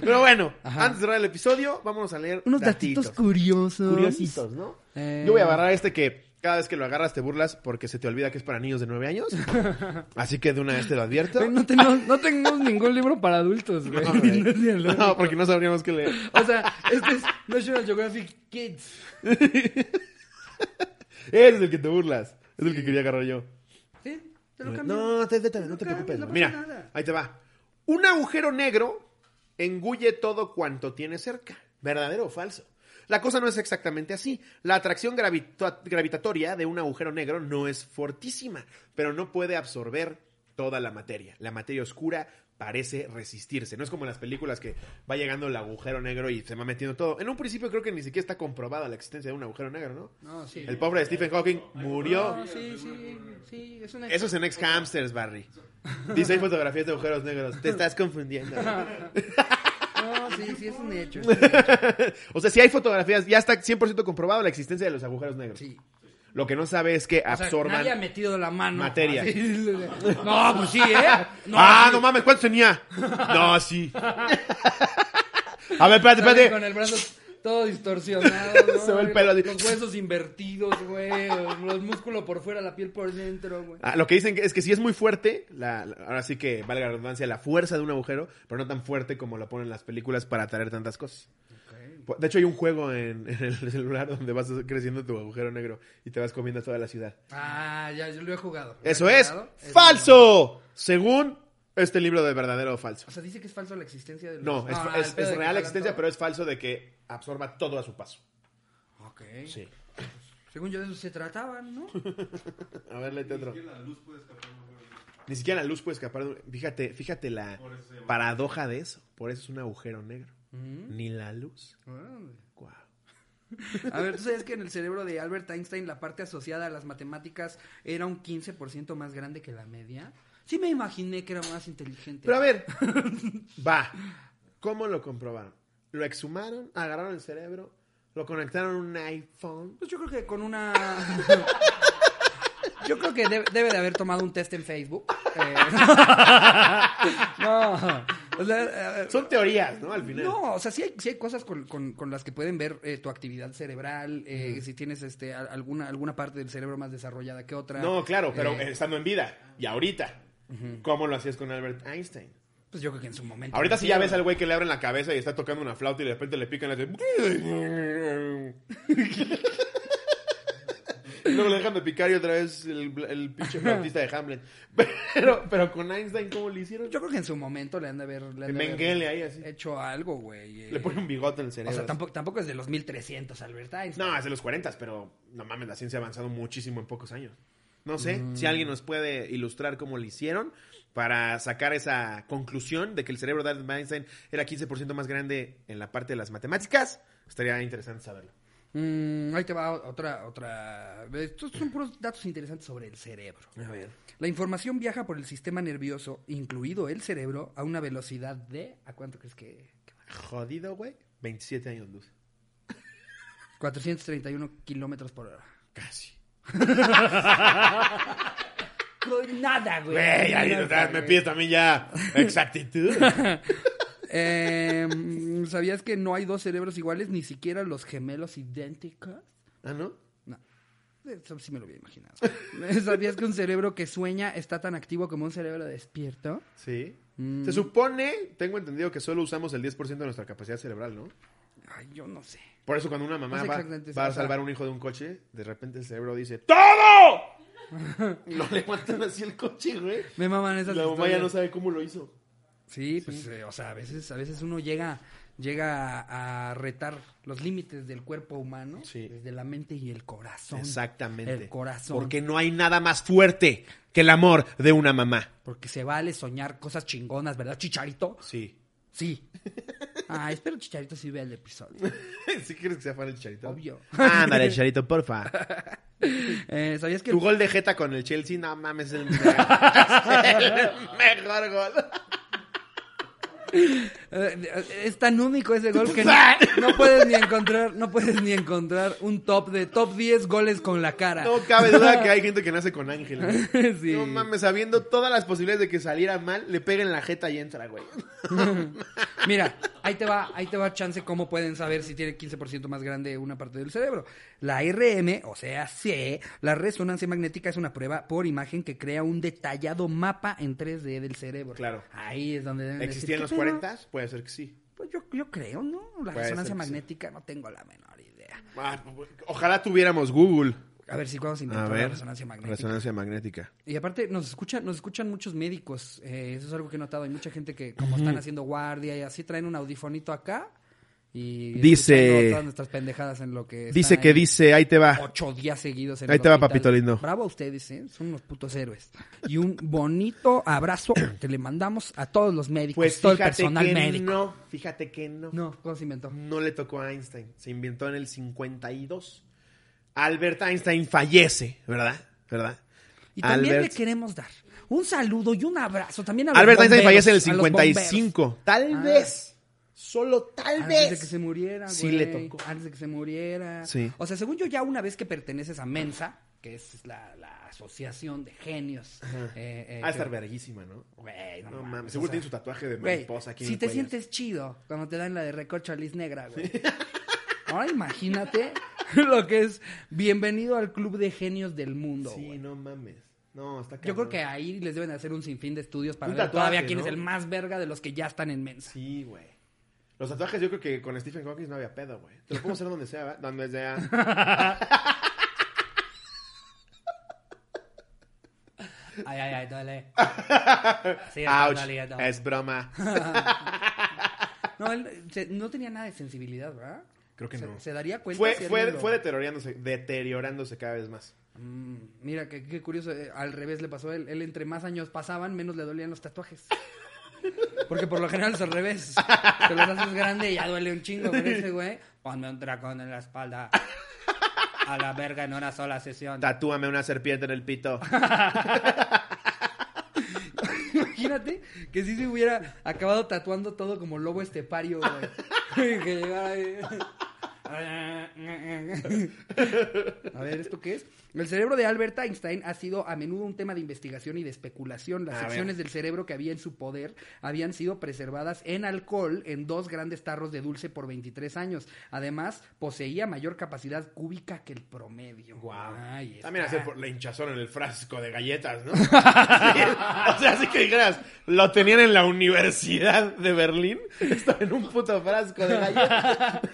Pero bueno, Ajá. antes de cerrar el episodio, vámonos a leer Unos datitos, curiosos. Curiositos, ¿no? Eh, Yo voy a agarrar este que cada vez que lo agarras te burlas porque se te olvida que es para niños de nueve años. [LAUGHS] Así que de una vez te lo advierto. No tenemos, no tenemos ningún libro para adultos, güey. [LAUGHS] No, güey. Porque no sabríamos qué leer. O sea, este es National Geographic Kids. [LAUGHS] Ese es el que te burlas. Es el que quería agarrar yo. ¿Sí? Te lo cambio. No, te, te- te- no te preocupes. Mira, nada. ahí te va. Un agujero negro engulle todo cuanto tiene cerca. ¿Verdadero o falso? La cosa no es exactamente así. La atracción gravita- gravitatoria de un agujero negro no es fortísima, pero no puede absorber toda la materia. La materia oscura parece resistirse. No es como en las películas que va llegando el agujero negro y se va metiendo todo. En un principio creo que ni siquiera está comprobada la existencia de un agujero negro, ¿no? No, sí. El pobre de Stephen Hawking murió. No, sí, sí, sí, es. Eso es en Ex Hamsters, Barry. Dice hay fotografías de agujeros negros. Te estás confundiendo. [LAUGHS] Sí, sí, es un hecho. es un [LAUGHS] hecho. o sea, si hay fotografías, ya está 100% comprobado la existencia de los agujeros negros. Sí. Lo que no sabe es que O sea, absorban. nadie ha metido la mano. materia. [LAUGHS] No, pues sí, ¿eh? No, ah, sí. no mames, ¿cuántos tenía? No, sí. [LAUGHS] A ver, espérate, espérate. Con el brazo todo distorsionado, [LAUGHS] ¿no? Se ve el pelo así. Los huesos invertidos, güey. Los músculos por fuera, la piel por dentro, güey. Ah, lo que dicen es que si es muy fuerte, la, la- ahora sí que valga la redundancia, la fuerza de un agujero, pero no tan fuerte como lo ponen las películas para atraer tantas cosas. De hecho, hay un juego en, [LAUGHS] en el celular donde vas creciendo tu agujero negro y te vas comiendo toda la ciudad. Ah, ya, yo lo he jugado. ¿Lo Eso he es? Es falso, según este libro de verdadero o falso. O sea, dice que es falso la existencia de los... No, es, Ah, es- es de real la existencia, todo. pero es falso de que absorba todo a su paso. Ok. Sí. Según yo de eso se trataban, ¿no? [LAUGHS] A ver, léete otro. Ni siquiera la luz puede escapar. de un- Fíjate, fíjate la paradoja de eso. Por eso es un agujero negro. Mm. Ni la luz. Guau. [LAUGHS] A ver, ¿tú sabes que en el cerebro de Albert Einstein la parte asociada a las matemáticas era un 15% más grande que la media? Sí me imaginé que era más inteligente. Pero a ver, [LAUGHS] va. ¿Cómo lo comprobaron? Lo exhumaron, agarraron el cerebro, lo conectaron a un iPhone. Pues yo creo que con una... [LAUGHS] Yo creo que debe, debe de haber tomado un test en Facebook. Eh, [LAUGHS] no, o sea, eh, Son teorías, ¿no? Al final. No, o sea, sí hay, sí hay cosas con, con- con las que pueden ver eh, tu actividad cerebral, eh, si tienes este alguna, alguna parte del cerebro más desarrollada que otra. No, claro, pero Eh, estando en vida. Y ahorita. ¿Cómo lo hacías con Albert Einstein? Pues yo creo que en su momento. Ahorita sí ya ves al güey que le abren la cabeza y está tocando una flauta y de repente le pican. [LAUGHS] Y Luego le dejan de picar y otra vez el, el pinche flautista de Hamlet. [LAUGHS] Pero, pero con Einstein, ¿cómo le hicieron? Yo creo que en su momento le han de haber, le han de haber Menguele ahí así. hecho algo, güey. eh. Le pone un bigote en el O cerebro. sea, tampoco, tampoco es de los 1300 Albert Einstein. No, es de los 40, pero no mames, la ciencia ha avanzado muchísimo en pocos años. No sé Mm. si alguien nos puede ilustrar cómo lo hicieron para sacar esa conclusión de que el cerebro de Albert Einstein era 15% más grande en la parte de las matemáticas. Estaría interesante saberlo. Mm, ahí te va otra, otra. Estos son puros datos interesantes sobre el cerebro. A ver. La información viaja por el sistema nervioso, incluido el cerebro, a una velocidad de. ¿A cuánto crees que.? que va? Jodido, güey. 27 años luz. 431 kilómetros por hora. Casi. [LAUGHS] Nada, güey. Güey, ahí Nada, me güey. pides también ya exactitud. [LAUGHS] Eh, ¿Sabías que no hay dos cerebros iguales, ni siquiera los gemelos idénticos? ¿Ah, no? No. Eso sí me lo había imaginado. [LAUGHS] ¿Sabías que un cerebro que sueña está tan activo como un cerebro despierto? Sí. Mm. Se supone, tengo entendido que solo usamos el 10% de nuestra capacidad cerebral, ¿no? Ay, yo no sé. Por eso cuando una mamá No sé va, a salvar a un hijo de un coche, de repente el cerebro dice ¡TODO! Y [LAUGHS] lo levantan así el coche, güey. Me maman esas La mamá ya no sabe cómo lo hizo. Sí, pues, eh, o sea, a veces, a veces uno llega, llega a, a retar los límites del cuerpo humano Sí. desde la mente y el corazón. Exactamente. El corazón. Porque no hay nada más fuerte que el amor de una mamá. Porque se vale soñar cosas chingonas, ¿verdad, Chicharito? Sí. Sí. [LAUGHS] Ah, espero Chicharito sí vea el episodio. [LAUGHS] ¿Sí quieres que sea fan el Chicharito? Obvio. Ándale, [LAUGHS] Chicharito, porfa. Eh, ¿Sabías que Tu el- gol de jeta con el Chelsea, no mames, es el mejor, [LAUGHS] el mejor gol. Eh, es tan único ese gol que [LAUGHS] no, no puedes ni encontrar, no puedes ni encontrar un top de top 10 goles con la cara? No cabe duda que hay [LAUGHS] gente que nace con ángel. güey. Sí. No mames, sabiendo todas las posibilidades de que saliera mal, le peguen la jeta y entra, güey. [LAUGHS] Mira, ahí te va, ahí te va chance cómo pueden saber si tiene 15% más grande una parte del cerebro. La RM, o sea, C, la resonancia magnética es una prueba por imagen que crea un detallado mapa en 3D del cerebro. Claro. Ahí es donde deben ¿Existía en los decir, ¿qué pedo? 40? Puede ser que sí. Pues yo, yo creo, ¿no? La Puede resonancia sí. magnética no tengo la menor idea. Ah, ojalá tuviéramos Google. A ver si cuando se la resonancia magnética. Resonancia magnética. Y aparte nos escuchan, nos escuchan muchos médicos, eh, eso es algo que he notado, hay mucha gente que como están haciendo guardia y así traen un audifonito acá y Dice- todas nuestras pendejadas en lo que Dice que ahí dice, ahí te va. ocho días seguidos en Ahí te va, hospital. papito lindo. Bravo a ustedes, ¿eh? son unos putos héroes. Y un bonito abrazo [COUGHS] que le mandamos a todos los médicos, Pues todo el fíjate personal que médico. no, fíjate que no. No, ¿cómo se inventó? No le tocó a Einstein. Se inventó en el 52. Albert Einstein fallece, ¿verdad? ¿Verdad? Y también Albert- le queremos dar un saludo y un abrazo también a los Albert Einstein fallece en el a los bomberos. 55. Tal Ah. vez. Solo tal Antes de vez. que se muriera, Sí güey. le tocó. Antes de que se muriera. Sí. O sea, según yo, ya una vez que perteneces a Mensa, que es la, la asociación de genios. eh, eh, Ah, estar verguísima, ¿no? Güey, no, No mames, mames. o Seguro sea, tiene su tatuaje de güey, mariposa aquí en si te sientes chido cuando te dan la de recorcho Liz Negra, güey. Ahora [LAUGHS] imagínate [LAUGHS] lo que es bienvenido al club de genios del mundo, Sí, güey. no mames. No, está Yo creo cabrón. que ahí les deben hacer un sinfín de estudios para Un ver tatuaje, todavía quién ¿no? es el más verga de los que ya están en Mensa. Sí, güey. Los tatuajes yo creo que con Stephen Hawking no había pedo, güey. Te lo podemos hacer donde sea, ¿verdad? Donde sea. [LAUGHS] Ay, ay, ay, dale. Sí, Ouch. Es broma. [LAUGHS] No, él se- no tenía nada de sensibilidad, ¿verdad? Creo que se, no. se daría cuenta. Fue, si fue, alguien lo- fue deteriorándose, deteriorándose cada vez más. Mm, mira, qué, qué curioso. eh, al revés le pasó a él. Él, entre más años pasaban, menos le dolían los tatuajes. Porque por lo general es al revés. [LAUGHS] Te los haces grande y ya duele un chingo. Pero ese güey, ponme un dragón en la espalda. A la verga en una sola sesión. Tatúame una serpiente en el pito. [LAUGHS] Imagínate que si se hubiera acabado tatuando todo como lobo estepario, güey. [LAUGHS] que llegara ahí. [LAUGHS] A ver, ¿esto qué es? El cerebro de Albert Einstein ha sido a menudo un tema de investigación y de especulación. Las A ver. secciones del cerebro que había en su poder habían sido preservadas en alcohol en dos grandes tarros de dulce por 23 años. Además, poseía mayor capacidad cúbica que el promedio. También hacer por la hinchazón en el frasco de galletas, ¿no? [LAUGHS] o sea, así que dijeras, lo tenían en la Universidad de Berlín. Estaba en un puto frasco de galletas. [LAUGHS]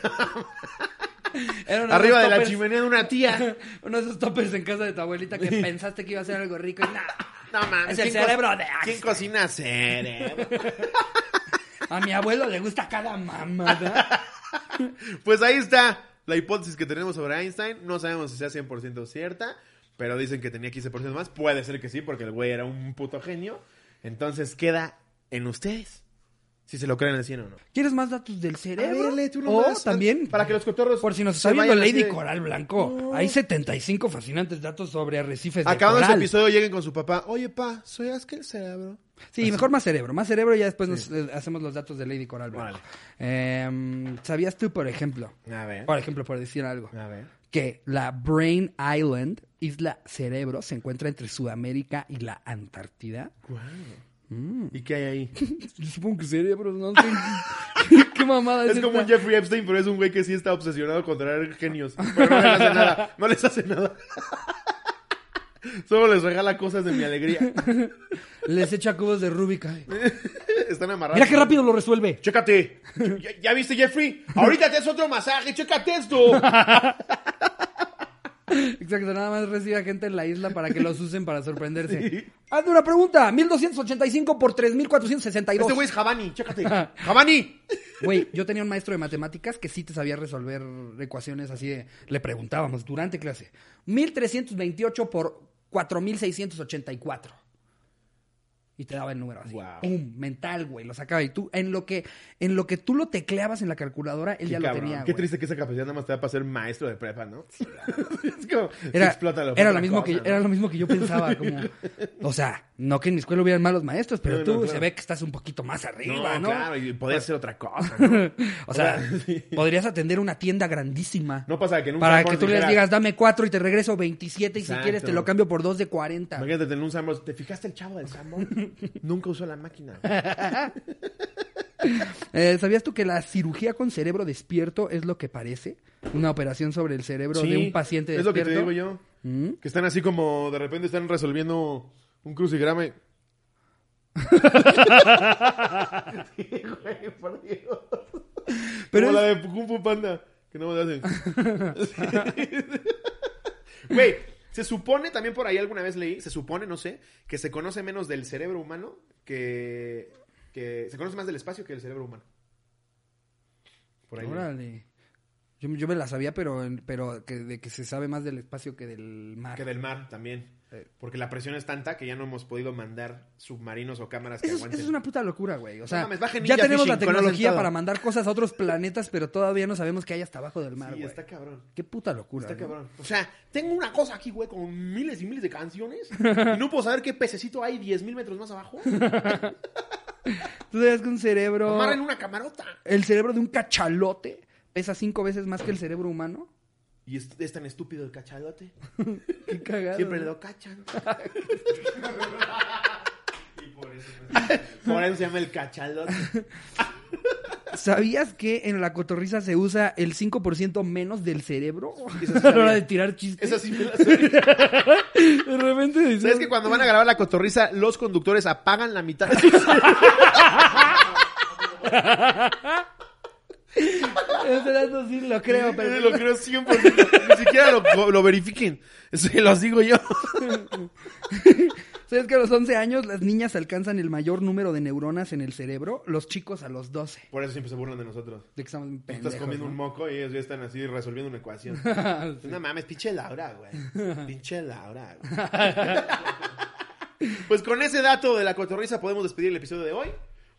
Era Arriba de la chimenea de una tía. [LAUGHS] Uno de esos toppers en casa de tu abuelita que pensaste que iba a ser algo rico y nada. No mames. Es el ¿quién cerebro de ¿Quién Einstein. cocina cerebro? [LAUGHS] A mi abuelo le gusta cada mamada. [LAUGHS] Pues ahí está la hipótesis que tenemos sobre Einstein. No sabemos si sea 100% cierta, pero dicen que tenía 15% más. Puede ser que sí, porque el güey era un puto genio. Entonces queda en ustedes si se lo creen al 100 o no. ¿Quieres más datos del cerebro? A ver, o más, también, Para que los cotorros. por si nos está viendo Lady de- Coral Blanco, hay 75 fascinantes datos sobre arrecifes de Acabando este coral. episodio, lleguen con su papá. Oye, pa, soy Askel Cerebro. Sí, mejor más cerebro. Más cerebro y ya después nos eh, hacemos los datos de Lady Coral Blanco. Vale. Em, ¿Sabías tú, por ejemplo, A ver. por ejemplo, por decir algo, A ver. que la Brain Island, isla cerebro, se encuentra entre Sudamérica y la Antártida? ¿Y qué hay ahí? [LAUGHS] Yo supongo que cerebros, no sé. [LAUGHS] ¿Qué mamada es Es como un? Jeffrey Epstein, pero es un güey que sí está obsesionado con traer genios. Pero no les hace nada. No les hace nada. Solo les regala cosas de mi alegría. [LAUGHS] Les echa cubos de Rubik. ay. Están amarrados. Mira qué rápido lo resuelve. Chécate. ¿Ya, ya viste, Jeffrey? Ahorita te haces otro masaje. Chécate esto. Exacto, nada más recibe a gente en la isla para que los usen para sorprenderse. Hazme una pregunta. 1285 por 3462. Este güey es Javani. Chécate. Javani. Güey, yo tenía un maestro de matemáticas que sí te sabía resolver ecuaciones así de... Le preguntábamos durante clase. 1328 por 4684. Y te daba el número así. Guau. ¡Pum! Mental, güey. Lo sacaba. Y tú, en lo que, en lo que tú lo tecleabas en la calculadora, él ya lo tenía. Qué güey. triste que esa capacidad nada más te da para ser maestro de prepa, ¿no? [LAUGHS] es como... Era, explótalo era, lo mismo cosa, que, ¿no? era lo mismo que yo pensaba, como, o sea, no que en mi escuela hubieran malos maestros, pero No, tú no, claro. se ve que estás un poquito más arriba, ¿no? claro. Y podía ser otra cosa, [LAUGHS] ¿no? O sea, [LAUGHS] sí. podrías atender una tienda grandísima. No pasa que en un para Sanborns que tú les dijeras- digas, dame cuatro y te regreso 27 y si Exacto. quieres te lo cambio por dos de 40. Imagínate tener un Sambor. ¿Te fijaste el chavo del Sambor? [LAUGHS] Nunca usó la máquina. Eh, ¿Sabías tú que la cirugía con cerebro despierto es lo que parece? Una operación sobre el cerebro de un paciente Es lo que despierto. te digo yo. ¿Mm? Que están así como de repente están resolviendo un crucigrama. y- Sí, güey, por Dios. Pero como es- la de Kung Fu Panda, que no me hacen. [LAUGHS] Güey, Se supone, también por ahí alguna vez leí, se supone, no sé, que se conoce menos del cerebro humano que, que se conoce más del espacio que del cerebro humano. Por ahí. leí. Órale. Yo, yo me la sabía, pero, pero que, de que se sabe más del espacio que del mar. Que del mar también. Eh. Porque la presión es tanta que ya no hemos podido mandar submarinos o cámaras que Eso es, aguanten. eso es una puta locura, güey. O sea, mames, ya tenemos la Fishing tecnología para mandar cosas a otros planetas, pero todavía no sabemos qué hay hasta abajo del mar, Sí, güey. está cabrón. Qué puta locura. Está cabrón. O sea, tengo una cosa aquí, güey, con miles y miles de canciones. [LAUGHS] y no puedo saber qué pececito hay 10 mil metros más abajo. [LAUGHS] Tú sabías que un cerebro. Amarren una camarota. El cerebro de un cachalote pesa cinco veces más que el cerebro humano. Y es, es tan estúpido el cachalote. [LAUGHS] Qué cagado. Siempre lo cachan. [LAUGHS] por eso se llama el cachalote. [LAUGHS] ¿Sabías que en la cotorriza se usa el 5% menos del cerebro? Eso sí a la hora sabía. de tirar chistes. Esa sí me la sé. De repente dices- ¿Sabes que cuando van a grabar la cotorriza, los conductores apagan la mitad? [LAUGHS] Ese dato sí lo creo, pero... lo creo 100%. Ni siquiera lo, lo verifiquen. Se los digo yo. [LAUGHS] ¿Sabes que a los 11 años las niñas alcanzan el mayor número de neuronas en el cerebro? Los chicos a los 12. Por eso siempre se burlan de nosotros. De que estamos pendejos, estás comiendo ¿no? un moco y ellos ya están así resolviendo una ecuación. [LAUGHS] No mames, pinche Laura, güey. Pinche Laura, güey. Pues con ese dato de la cotorriza podemos despedir el episodio de hoy.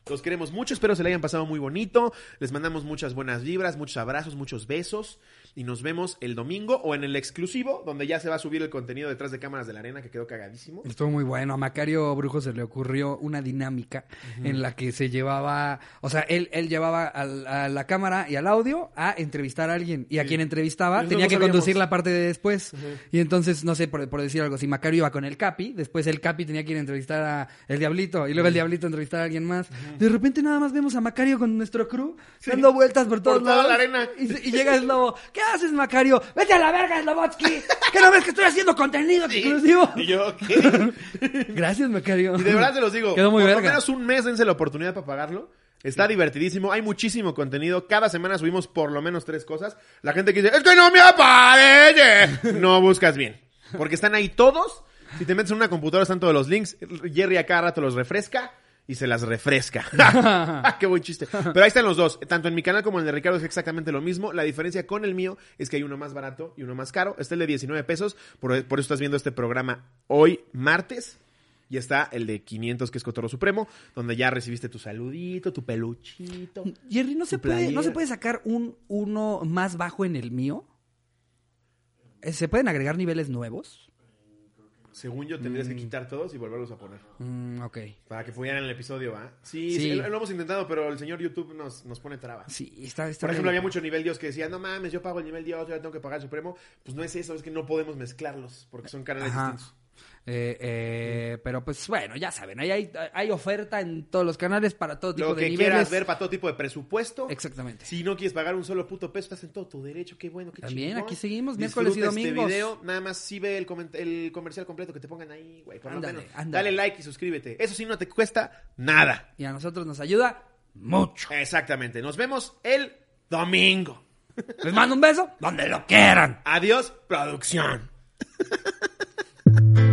Los queremos mucho, espero se le hayan pasado muy bonito. Les mandamos muchas buenas vibras, muchos abrazos, muchos besos. Y nos vemos el domingo o en el exclusivo, donde ya se va a subir el contenido detrás de cámaras de la arena, que quedó cagadísimo. Estuvo muy bueno. A Macario Brujo se le ocurrió una dinámica en la que se llevaba, o sea, él, él llevaba al- a la cámara y al audio a entrevistar a alguien. Y a quien entrevistaba tenía que sabíamos. conducir la parte de después. Y entonces, no sé, por, por decir algo, si Macario iba con el Capi, después el Capi tenía que ir a entrevistar a el Diablito y luego el Diablito entrevistar a alguien más. De repente nada más vemos a Macario con nuestro crew dando vueltas por todos toda lados. la arena. Y, llega el lobo. ¿Qué haces, Macario? Vete a la verga, Slobotsky. ¿Qué no ves que estoy haciendo contenido exclusivo? Y yo, ¿qué? [LAUGHS] Gracias, Macario. Y de verdad se los digo, Quedó muy por lo menos un mes dense la oportunidad para pagarlo. Está divertidísimo, hay muchísimo contenido. Cada semana subimos por lo menos tres cosas. La gente que dice, es que no me aparece. [LAUGHS] No buscas bien. Porque están ahí todos. Si te metes en una computadora están todos los links. Jerry a cada rato los refresca y se las refresca. [LAUGHS] [LAUGHS] Qué buen chiste. Pero ahí están los dos. Tanto en mi canal como en el de Ricardo es exactamente lo mismo. La diferencia con el mío es que hay uno más barato y uno más caro. Está el de 19 pesos. Por, por eso estás viendo este programa hoy, martes. Y está el de 500, que es Cotorro Supremo, donde ya recibiste tu saludito, tu peluchito. Jerry, ¿no se, puede, ¿no se puede sacar un uno más bajo en el mío? Eh, ¿Se pueden agregar niveles nuevos? Según yo, tendrías que quitar todos y volverlos a poner. Mm, ok. Para que fueran el episodio, ¿ah? Sí, Sí. sí, lo, lo hemos intentado, pero el señor YouTube nos, nos pone trabas. Sí, está, está Por ejemplo, había mucho nivel Dios que decía, no mames, yo pago el nivel Dios, yo ya tengo que pagar el Supremo. Pues no es eso, es que no podemos mezclarlos, porque son canales Ajá. distintos. Eh, eh, pero pues bueno, ya saben, ahí hay, hay oferta en todos los canales para todo tipo Lo de que niveles. quieras ver para todo tipo de presupuesto. Exactamente. Si no quieres pagar un solo puto peso, estás en todo tu derecho. Qué bueno, qué También, chingón. aquí seguimos, miércoles y Disfruta domingos. Este video, nada más sí ve el, comercial completo que te pongan ahí, güey. Por lo Ándale, menos. ándale. Dale like y suscríbete. Eso sí no te cuesta nada. Y a nosotros nos ayuda mucho. Exactamente. Nos vemos el domingo. [LAUGHS] Les mando un beso donde lo quieran. Adiós, producción. [LAUGHS]